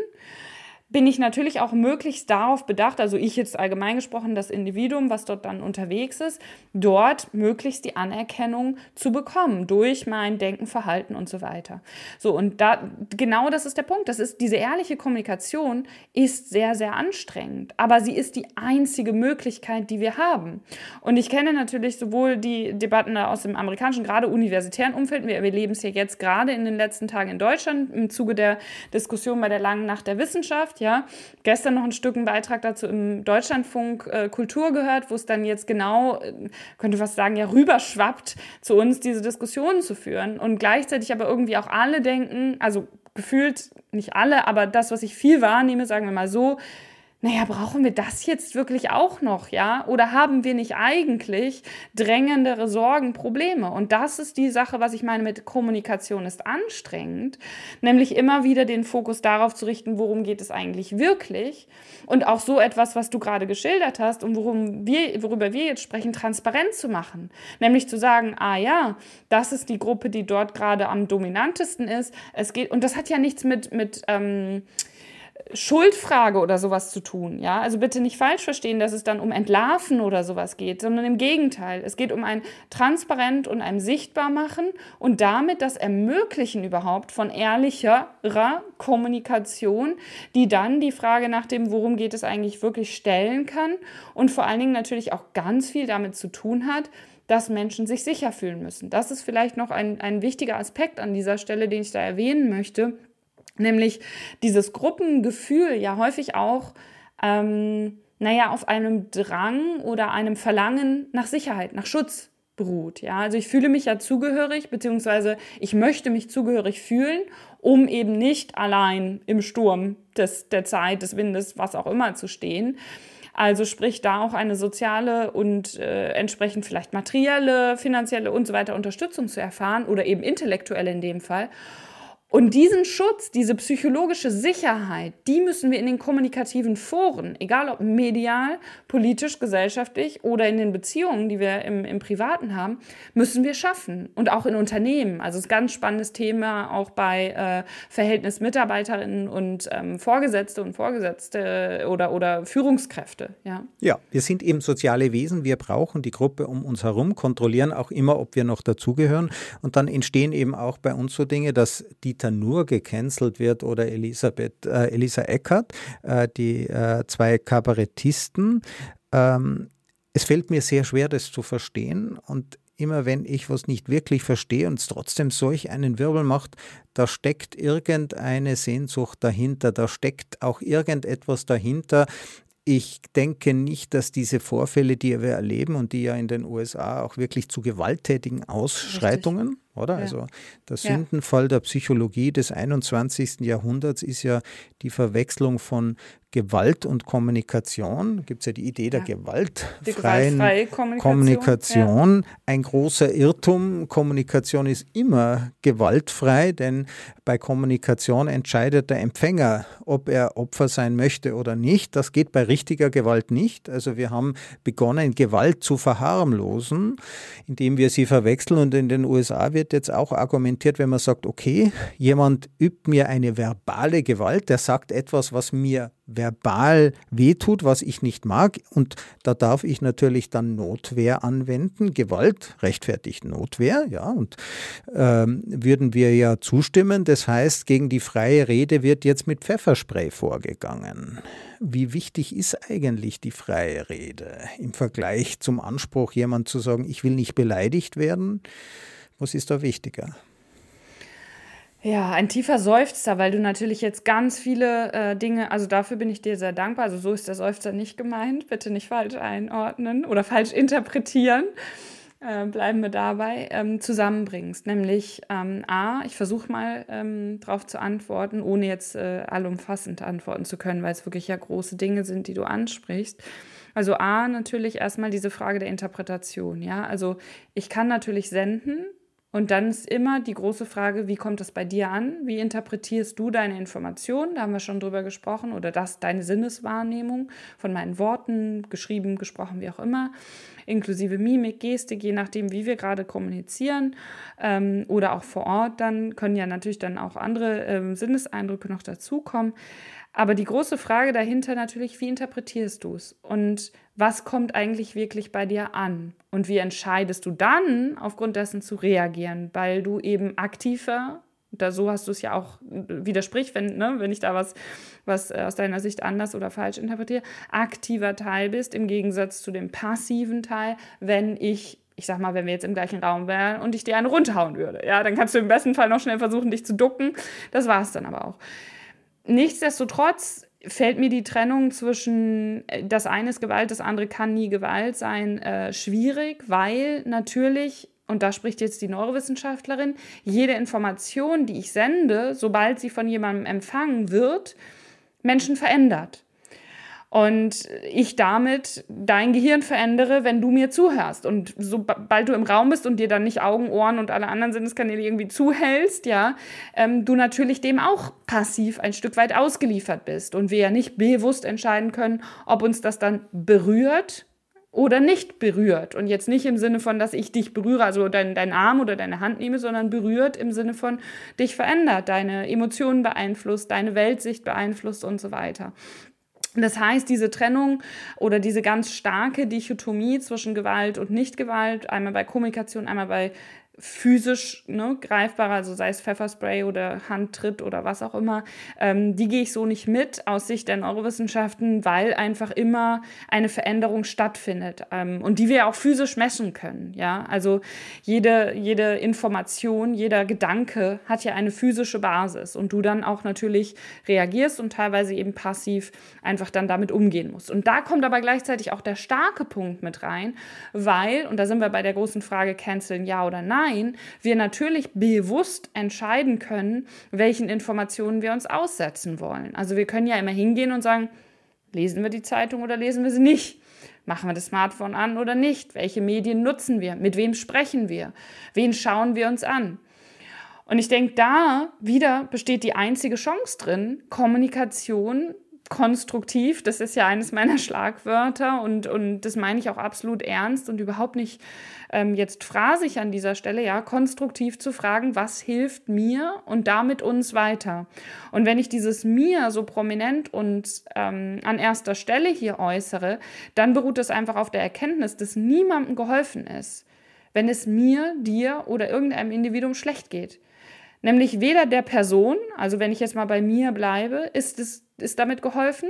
bin ich natürlich auch möglichst darauf bedacht, also ich jetzt allgemein gesprochen, das Individuum, was dort dann unterwegs ist, dort möglichst die Anerkennung zu bekommen durch mein Denken, Verhalten und so weiter. So, und da, genau das ist der Punkt. Das ist, diese ehrliche Kommunikation ist sehr, sehr anstrengend, aber sie ist die einzige Möglichkeit, die wir haben. Und ich kenne natürlich sowohl die Debatten aus dem amerikanischen, gerade universitären Umfeld, wir erleben es ja jetzt gerade in den letzten Tagen in Deutschland im Zuge der Diskussion bei der langen Nacht der Wissenschaft, ja. Gestern noch ein Stück einen Beitrag dazu im Deutschlandfunk äh, Kultur gehört, wo es dann jetzt genau, äh, könnte fast sagen, ja, rüberschwappt zu uns, diese Diskussionen zu führen. Und gleichzeitig aber irgendwie auch alle denken, also gefühlt nicht alle, aber das, was ich viel wahrnehme, sagen wir mal so, naja, brauchen wir das jetzt wirklich auch noch, ja? Oder haben wir nicht eigentlich drängendere Sorgen, Probleme? Und das ist die Sache, was ich meine mit Kommunikation ist anstrengend, nämlich immer wieder den Fokus darauf zu richten, worum geht es eigentlich wirklich? Und auch so etwas, was du gerade geschildert hast und worum wir, worüber wir jetzt sprechen, transparent zu machen. Nämlich zu sagen, ah ja, das ist die Gruppe, die dort gerade am dominantesten ist. Es geht, und das hat ja nichts mit, mit, ähm, Schuldfrage oder sowas zu tun. Ja, also bitte nicht falsch verstehen, dass es dann um Entlarven oder sowas geht, sondern im Gegenteil. Es geht um ein Transparent und ein Sichtbarmachen und damit das Ermöglichen überhaupt von ehrlicherer Kommunikation, die dann die Frage nach dem, worum geht es eigentlich wirklich stellen kann und vor allen Dingen natürlich auch ganz viel damit zu tun hat, dass Menschen sich sicher fühlen müssen. Das ist vielleicht noch ein, ein wichtiger Aspekt an dieser Stelle, den ich da erwähnen möchte Nämlich dieses Gruppengefühl ja häufig auch, ähm, naja, auf einem Drang oder einem Verlangen nach Sicherheit, nach Schutz beruht. Ja, also ich fühle mich ja zugehörig, beziehungsweise ich möchte mich zugehörig fühlen, um eben nicht allein im Sturm des, der Zeit, des Windes, was auch immer zu stehen. Also sprich da auch eine soziale und äh, entsprechend vielleicht materielle, finanzielle und so weiter Unterstützung zu erfahren oder eben intellektuelle in dem Fall. Und diesen Schutz, diese psychologische Sicherheit, die müssen wir in den kommunikativen Foren, egal ob medial, politisch, gesellschaftlich oder in den Beziehungen, die wir im, im Privaten haben, müssen wir schaffen. Und auch in Unternehmen. Also es ist ein ganz spannendes Thema auch bei äh, Verhältnis Mitarbeiterinnen und ähm, Vorgesetzte und Vorgesetzte oder, oder Führungskräfte. Ja. ja, wir sind eben soziale Wesen. Wir brauchen die Gruppe um uns herum, kontrollieren auch immer, ob wir noch dazugehören. Und dann entstehen eben auch bei uns so Dinge, dass die Dieter Nur gecancelt wird oder Elisabeth, äh, Elisa Eckert, äh, die äh, zwei Kabarettisten. Ähm, es fällt mir sehr schwer, das zu verstehen und immer wenn ich was nicht wirklich verstehe und es trotzdem solch einen Wirbel macht, da steckt irgendeine Sehnsucht dahinter, da steckt auch irgendetwas dahinter. Ich denke nicht, dass diese Vorfälle, die wir erleben und die ja in den USA auch wirklich zu gewalttätigen Ausschreitungen, Richtig oder? Ja. Also der Sündenfall der Psychologie des 21. Jahrhunderts ist ja die Verwechslung von Gewalt und Kommunikation. Gibt es ja die Idee der ja. gewaltfreien Kommunikation. Kommunikation. Ja. Ein großer Irrtum. Kommunikation ist immer gewaltfrei, denn bei Kommunikation entscheidet der Empfänger, ob er Opfer sein möchte oder nicht. Das geht bei richtiger Gewalt nicht. Also wir haben begonnen, Gewalt zu verharmlosen, indem wir sie verwechseln und in den USA wird jetzt auch argumentiert, wenn man sagt, okay, jemand übt mir eine verbale Gewalt, der sagt etwas, was mir verbal wehtut, was ich nicht mag. Und da darf ich natürlich dann Notwehr anwenden. Gewalt rechtfertigt Notwehr, ja. Und ähm, würden wir ja zustimmen. Das heißt, gegen die freie Rede wird jetzt mit Pfefferspray vorgegangen. Wie wichtig ist eigentlich die freie Rede im Vergleich zum Anspruch, jemand zu sagen, ich will nicht beleidigt werden? Was ist da wichtiger? Ja, ein tiefer Seufzer, weil du natürlich jetzt ganz viele äh, Dinge, also dafür bin ich dir sehr dankbar. Also so ist der Seufzer nicht gemeint. Bitte nicht falsch einordnen oder falsch interpretieren. Äh, bleiben wir dabei, ähm, zusammenbringst. Nämlich ähm, A, ich versuche mal ähm, darauf zu antworten, ohne jetzt äh, allumfassend antworten zu können, weil es wirklich ja große Dinge sind, die du ansprichst. Also A, natürlich erstmal diese Frage der Interpretation. Ja, also ich kann natürlich senden, und dann ist immer die große Frage, wie kommt das bei dir an? Wie interpretierst du deine Informationen? Da haben wir schon drüber gesprochen. Oder das, deine Sinneswahrnehmung von meinen Worten, geschrieben, gesprochen, wie auch immer. Inklusive Mimik, Gestik, je nachdem, wie wir gerade kommunizieren. Ähm, oder auch vor Ort, dann können ja natürlich dann auch andere ähm, Sinneseindrücke noch dazukommen. Aber die große Frage dahinter natürlich, wie interpretierst du es? Und was kommt eigentlich wirklich bei dir an? Und wie entscheidest du dann, aufgrund dessen zu reagieren? Weil du eben aktiver, da so hast du es ja auch widerspricht, wenn, ne, wenn ich da was, was aus deiner Sicht anders oder falsch interpretiere, aktiver Teil bist, im Gegensatz zu dem passiven Teil, wenn ich ich sag mal, wenn wir jetzt im gleichen Raum wären und ich dir eine runterhauen würde, ja, dann kannst du im besten Fall noch schnell versuchen, dich zu ducken. Das war es dann aber auch. Nichtsdestotrotz fällt mir die Trennung zwischen äh, das eine ist Gewalt, das andere kann nie Gewalt sein, äh, schwierig, weil natürlich, und da spricht jetzt die Neurowissenschaftlerin, jede Information, die ich sende, sobald sie von jemandem empfangen wird, Menschen verändert und ich damit dein Gehirn verändere, wenn du mir zuhörst. Und sobald du im Raum bist und dir dann nicht Augen, Ohren und alle anderen Sinneskanäle irgendwie zuhältst, ja, ähm, du natürlich dem auch passiv ein Stück weit ausgeliefert bist und wir ja nicht bewusst entscheiden können, ob uns das dann berührt oder nicht berührt. Und jetzt nicht im Sinne von, dass ich dich berühre, also deinen dein Arm oder deine Hand nehme, sondern berührt im Sinne von dich verändert, deine Emotionen beeinflusst, deine Weltsicht beeinflusst und so weiter. Das heißt, diese Trennung oder diese ganz starke Dichotomie zwischen Gewalt und Nichtgewalt, einmal bei Kommunikation, einmal bei physisch ne, greifbar, also sei es Pfefferspray oder Handtritt oder was auch immer, ähm, die gehe ich so nicht mit aus Sicht der Neurowissenschaften, weil einfach immer eine Veränderung stattfindet ähm, und die wir auch physisch messen können. Ja, also jede, jede Information, jeder Gedanke hat ja eine physische Basis und du dann auch natürlich reagierst und teilweise eben passiv einfach dann damit umgehen musst. Und da kommt aber gleichzeitig auch der starke Punkt mit rein, weil, und da sind wir bei der großen Frage, canceln ja oder nein, Nein, wir natürlich bewusst entscheiden können, welchen Informationen wir uns aussetzen wollen. Also wir können ja immer hingehen und sagen, lesen wir die Zeitung oder lesen wir sie nicht? Machen wir das Smartphone an oder nicht? Welche Medien nutzen wir? Mit wem sprechen wir? Wen schauen wir uns an? Und ich denke, da wieder besteht die einzige Chance drin, Kommunikation konstruktiv, das ist ja eines meiner Schlagwörter und, und das meine ich auch absolut ernst und überhaupt nicht ähm, jetzt phrasig an dieser Stelle, ja, konstruktiv zu fragen, was hilft mir und damit uns weiter. Und wenn ich dieses mir so prominent und ähm, an erster Stelle hier äußere, dann beruht es einfach auf der Erkenntnis, dass niemandem geholfen ist, wenn es mir, dir oder irgendeinem Individuum schlecht geht. Nämlich weder der Person, also wenn ich jetzt mal bei mir bleibe, ist es ist damit geholfen,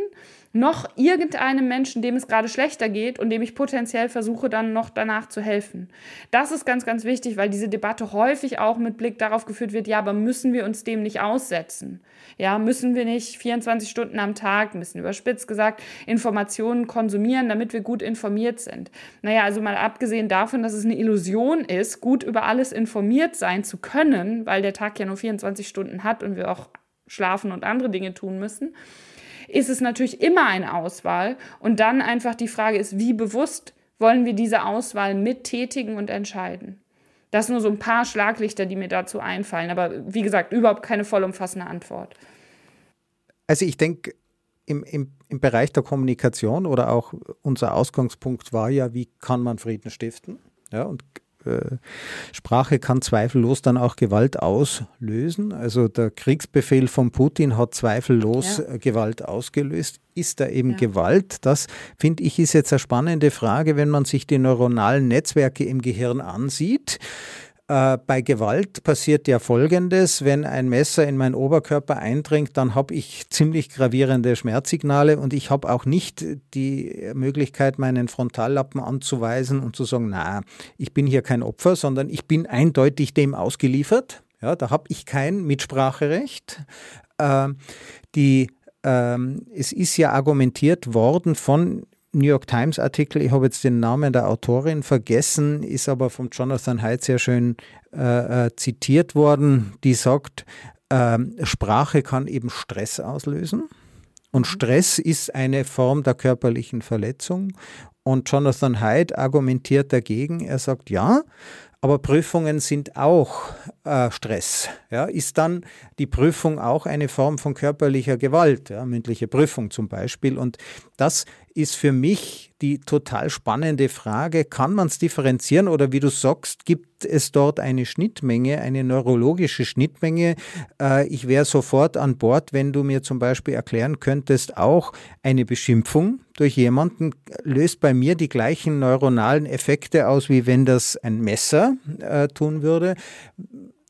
noch irgendeinem Menschen, dem es gerade schlechter geht und dem ich potenziell versuche, dann noch danach zu helfen. Das ist ganz, ganz wichtig, weil diese Debatte häufig auch mit Blick darauf geführt wird, ja, aber müssen wir uns dem nicht aussetzen? Ja, müssen wir nicht 24 Stunden am Tag, ein bisschen überspitzt gesagt, Informationen konsumieren, damit wir gut informiert sind? Naja, also mal abgesehen davon, dass es eine Illusion ist, gut über alles informiert sein zu können, weil der Tag ja nur 24 Stunden hat und wir auch schlafen und andere Dinge tun müssen, ist es natürlich immer eine Auswahl. Und dann einfach die Frage ist, wie bewusst wollen wir diese Auswahl mittätigen und entscheiden? Das nur so ein paar Schlaglichter, die mir dazu einfallen. Aber wie gesagt, überhaupt keine vollumfassende Antwort. Also ich denke, im, im, im Bereich der Kommunikation oder auch unser Ausgangspunkt war ja, wie kann man Frieden stiften? Ja, und Sprache kann zweifellos dann auch Gewalt auslösen. Also der Kriegsbefehl von Putin hat zweifellos ja. Äh, Gewalt ausgelöst. Ist da eben ja. Gewalt? Das finde ich ist jetzt eine spannende Frage, wenn man sich die neuronalen Netzwerke im Gehirn ansieht. Äh, bei Gewalt passiert ja Folgendes, wenn ein Messer in meinen Oberkörper eindringt, dann habe ich ziemlich gravierende Schmerzsignale und ich habe auch nicht die Möglichkeit, meinen Frontallappen anzuweisen und zu sagen, na, ich bin hier kein Opfer, sondern ich bin eindeutig dem ausgeliefert. Ja, da habe ich kein Mitspracherecht. Äh, die, ähm, es ist ja argumentiert worden von New York Times Artikel, ich habe jetzt den Namen der Autorin vergessen, ist aber von Jonathan Haidt sehr schön äh, äh, zitiert worden, die sagt, äh, Sprache kann eben Stress auslösen. Und Stress ist eine Form der körperlichen Verletzung. Und Jonathan Haidt argumentiert dagegen. Er sagt, ja, aber Prüfungen sind auch äh, Stress. Ja, ist dann die Prüfung auch eine Form von körperlicher Gewalt, ja, mündliche Prüfung zum Beispiel. Und das ist für mich die total spannende Frage, kann man es differenzieren oder wie du sagst, gibt es dort eine Schnittmenge, eine neurologische Schnittmenge? Äh, ich wäre sofort an Bord, wenn du mir zum Beispiel erklären könntest, auch eine Beschimpfung durch jemanden löst bei mir die gleichen neuronalen Effekte aus, wie wenn das ein Messer äh, tun würde.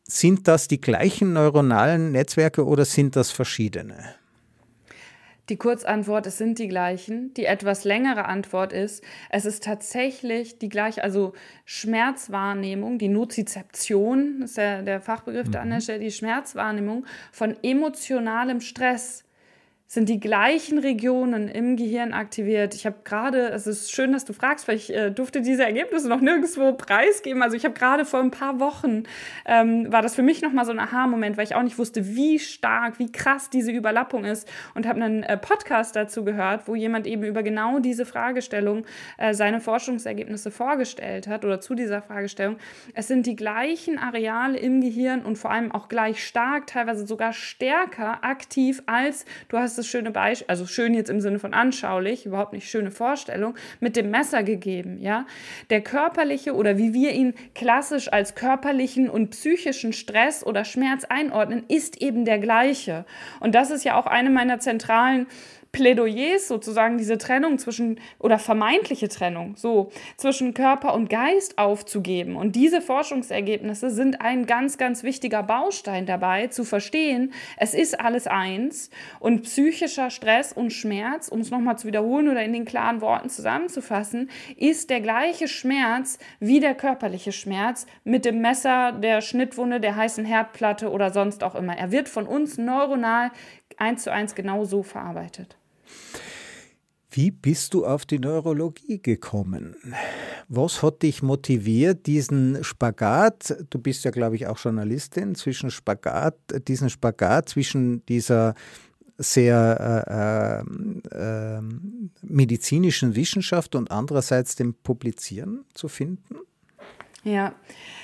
Sind das die gleichen neuronalen Netzwerke oder sind das verschiedene? Die Kurzantwort, es sind die gleichen. Die etwas längere Antwort ist, es ist tatsächlich die gleiche, also Schmerzwahrnehmung, die Nozizeption, ist der, der Fachbegriff mhm. da an der Stelle, die Schmerzwahrnehmung von emotionalem Stress sind die gleichen Regionen im Gehirn aktiviert. Ich habe gerade, es ist schön, dass du fragst, weil ich äh, durfte diese Ergebnisse noch nirgendwo preisgeben. Also ich habe gerade vor ein paar Wochen, ähm, war das für mich nochmal so ein Aha-Moment, weil ich auch nicht wusste, wie stark, wie krass diese Überlappung ist und habe einen äh, Podcast dazu gehört, wo jemand eben über genau diese Fragestellung äh, seine Forschungsergebnisse vorgestellt hat oder zu dieser Fragestellung. Es sind die gleichen Areale im Gehirn und vor allem auch gleich stark, teilweise sogar stärker aktiv als, du hast das schöne Beispiel, also schön jetzt im Sinne von anschaulich, überhaupt nicht schöne Vorstellung, mit dem Messer gegeben, ja. Der körperliche oder wie wir ihn klassisch als körperlichen und psychischen Stress oder Schmerz einordnen, ist eben der gleiche. Und das ist ja auch eine meiner zentralen Plädoyers sozusagen diese Trennung zwischen oder vermeintliche Trennung so zwischen Körper und Geist aufzugeben. Und diese Forschungsergebnisse sind ein ganz, ganz wichtiger Baustein dabei, zu verstehen, es ist alles eins und psychischer Stress und Schmerz, um es nochmal zu wiederholen oder in den klaren Worten zusammenzufassen, ist der gleiche Schmerz wie der körperliche Schmerz mit dem Messer, der Schnittwunde, der heißen Herdplatte oder sonst auch immer. Er wird von uns neuronal eins zu eins genau so verarbeitet. Wie bist du auf die Neurologie gekommen? Was hat dich motiviert, diesen Spagat, du bist ja, glaube ich, auch Journalistin, zwischen Spagat, diesen Spagat zwischen dieser sehr äh, äh, medizinischen Wissenschaft und andererseits dem Publizieren zu finden? Ja,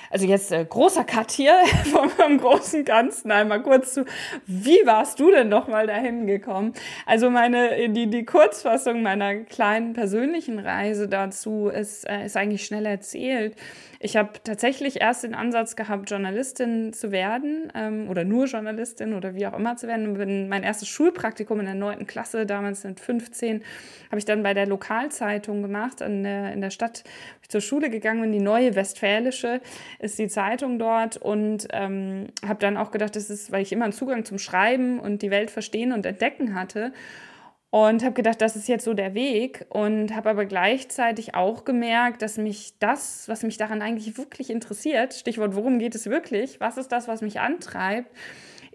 also jetzt äh, großer Cut hier vom, vom großen Ganzen einmal kurz zu, wie warst du denn noch mal dahin gekommen? Also meine, die, die Kurzfassung meiner kleinen persönlichen Reise dazu ist, äh, ist eigentlich schnell erzählt. Ich habe tatsächlich erst den Ansatz gehabt, Journalistin zu werden ähm, oder nur Journalistin oder wie auch immer zu werden. Bin mein erstes Schulpraktikum in der neunten Klasse, damals mit 15, habe ich dann bei der Lokalzeitung gemacht in der, in der Stadt. Ich zur Schule gegangen bin, die neue Westfälische ist die Zeitung dort und ähm, habe dann auch gedacht, das ist, weil ich immer einen Zugang zum Schreiben und die Welt verstehen und entdecken hatte. Und habe gedacht, das ist jetzt so der Weg und habe aber gleichzeitig auch gemerkt, dass mich das, was mich daran eigentlich wirklich interessiert, Stichwort, worum geht es wirklich, was ist das, was mich antreibt,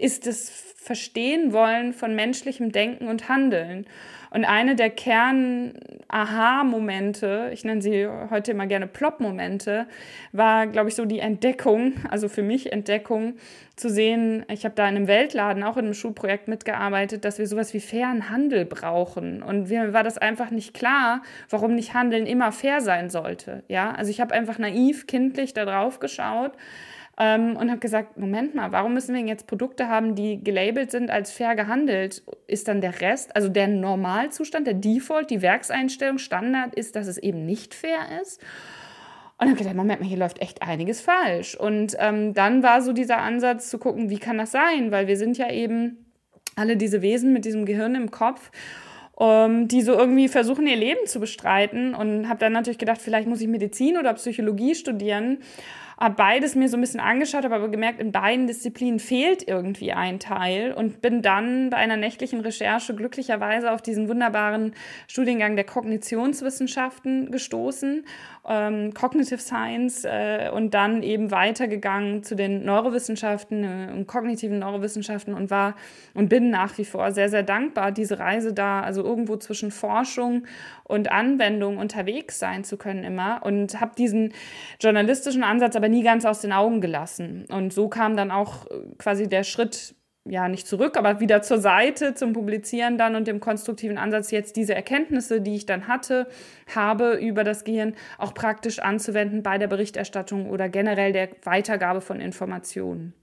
ist das Verstehen wollen von menschlichem Denken und Handeln. Und eine der Kern-Aha-Momente, ich nenne sie heute immer gerne Plop-Momente, war, glaube ich, so die Entdeckung, also für mich Entdeckung, zu sehen, ich habe da in einem Weltladen, auch in einem Schulprojekt mitgearbeitet, dass wir sowas wie fairen Handel brauchen. Und mir war das einfach nicht klar, warum nicht Handeln immer fair sein sollte. Ja, also ich habe einfach naiv, kindlich da drauf geschaut ähm, und habe gesagt, Moment mal, warum müssen wir jetzt Produkte haben, die gelabelt sind als fair gehandelt? Ist dann der Rest, also der Normalzustand, der Default, die Werkseinstellung, Standard ist, dass es eben nicht fair ist? Und dann gedacht, Moment mal, hier läuft echt einiges falsch. Und ähm, dann war so dieser Ansatz zu gucken, wie kann das sein? Weil wir sind ja eben alle diese Wesen mit diesem Gehirn im Kopf ähm, die so irgendwie versuchen, ihr Leben zu bestreiten. Und habe dann natürlich gedacht, vielleicht muss ich Medizin oder Psychologie studieren habe beides mir so ein bisschen angeschaut, habe aber gemerkt, in beiden Disziplinen fehlt irgendwie ein Teil und bin dann bei einer nächtlichen Recherche glücklicherweise auf diesen wunderbaren Studiengang der Kognitionswissenschaften gestoßen, ähm, Cognitive Science äh, und dann eben weitergegangen zu den Neurowissenschaften äh, und kognitiven Neurowissenschaften und war und bin nach wie vor sehr, sehr dankbar, diese Reise da, also irgendwo zwischen Forschung und Anwendung unterwegs sein zu können immer und habe diesen journalistischen Ansatz aber nie ganz aus den Augen gelassen. Und so kam dann auch äh, quasi der Schritt ja nicht zurück, aber wieder zur Seite zum Publizieren dann und dem konstruktiven Ansatz jetzt diese Erkenntnisse, die ich dann hatte, habe über das Gehirn auch praktisch anzuwenden bei der Berichterstattung oder generell der Weitergabe von Informationen.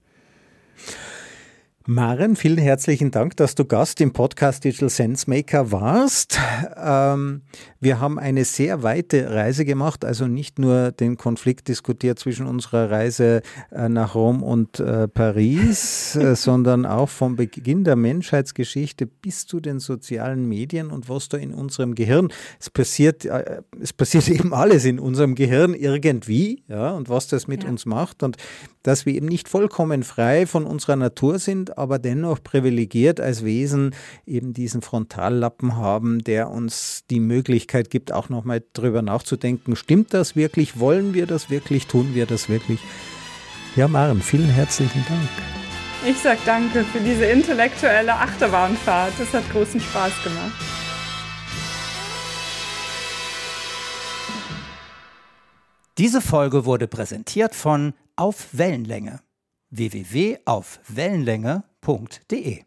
Maren, vielen herzlichen Dank, dass du Gast im Podcast Digital Sense Maker warst. Ähm, wir haben eine sehr weite Reise gemacht, also nicht nur den Konflikt diskutiert zwischen unserer Reise äh, nach Rom und äh, Paris, äh, sondern auch vom Beginn der Menschheitsgeschichte bis zu den sozialen Medien und was da in unserem Gehirn. Es passiert, äh, es passiert eben alles in unserem Gehirn irgendwie, ja, und was das mit ja. uns macht und dass wir eben nicht vollkommen frei von unserer Natur sind, aber dennoch privilegiert als Wesen eben diesen Frontallappen haben, der uns die Möglichkeit gibt, auch nochmal drüber nachzudenken, stimmt das wirklich, wollen wir das wirklich, tun wir das wirklich? Ja, Maren, vielen herzlichen Dank. Ich sag danke für diese intellektuelle Achterbahnfahrt. Es hat großen Spaß gemacht. Diese Folge wurde präsentiert von Auf Wellenlänge. Www.aufwellenlänge.de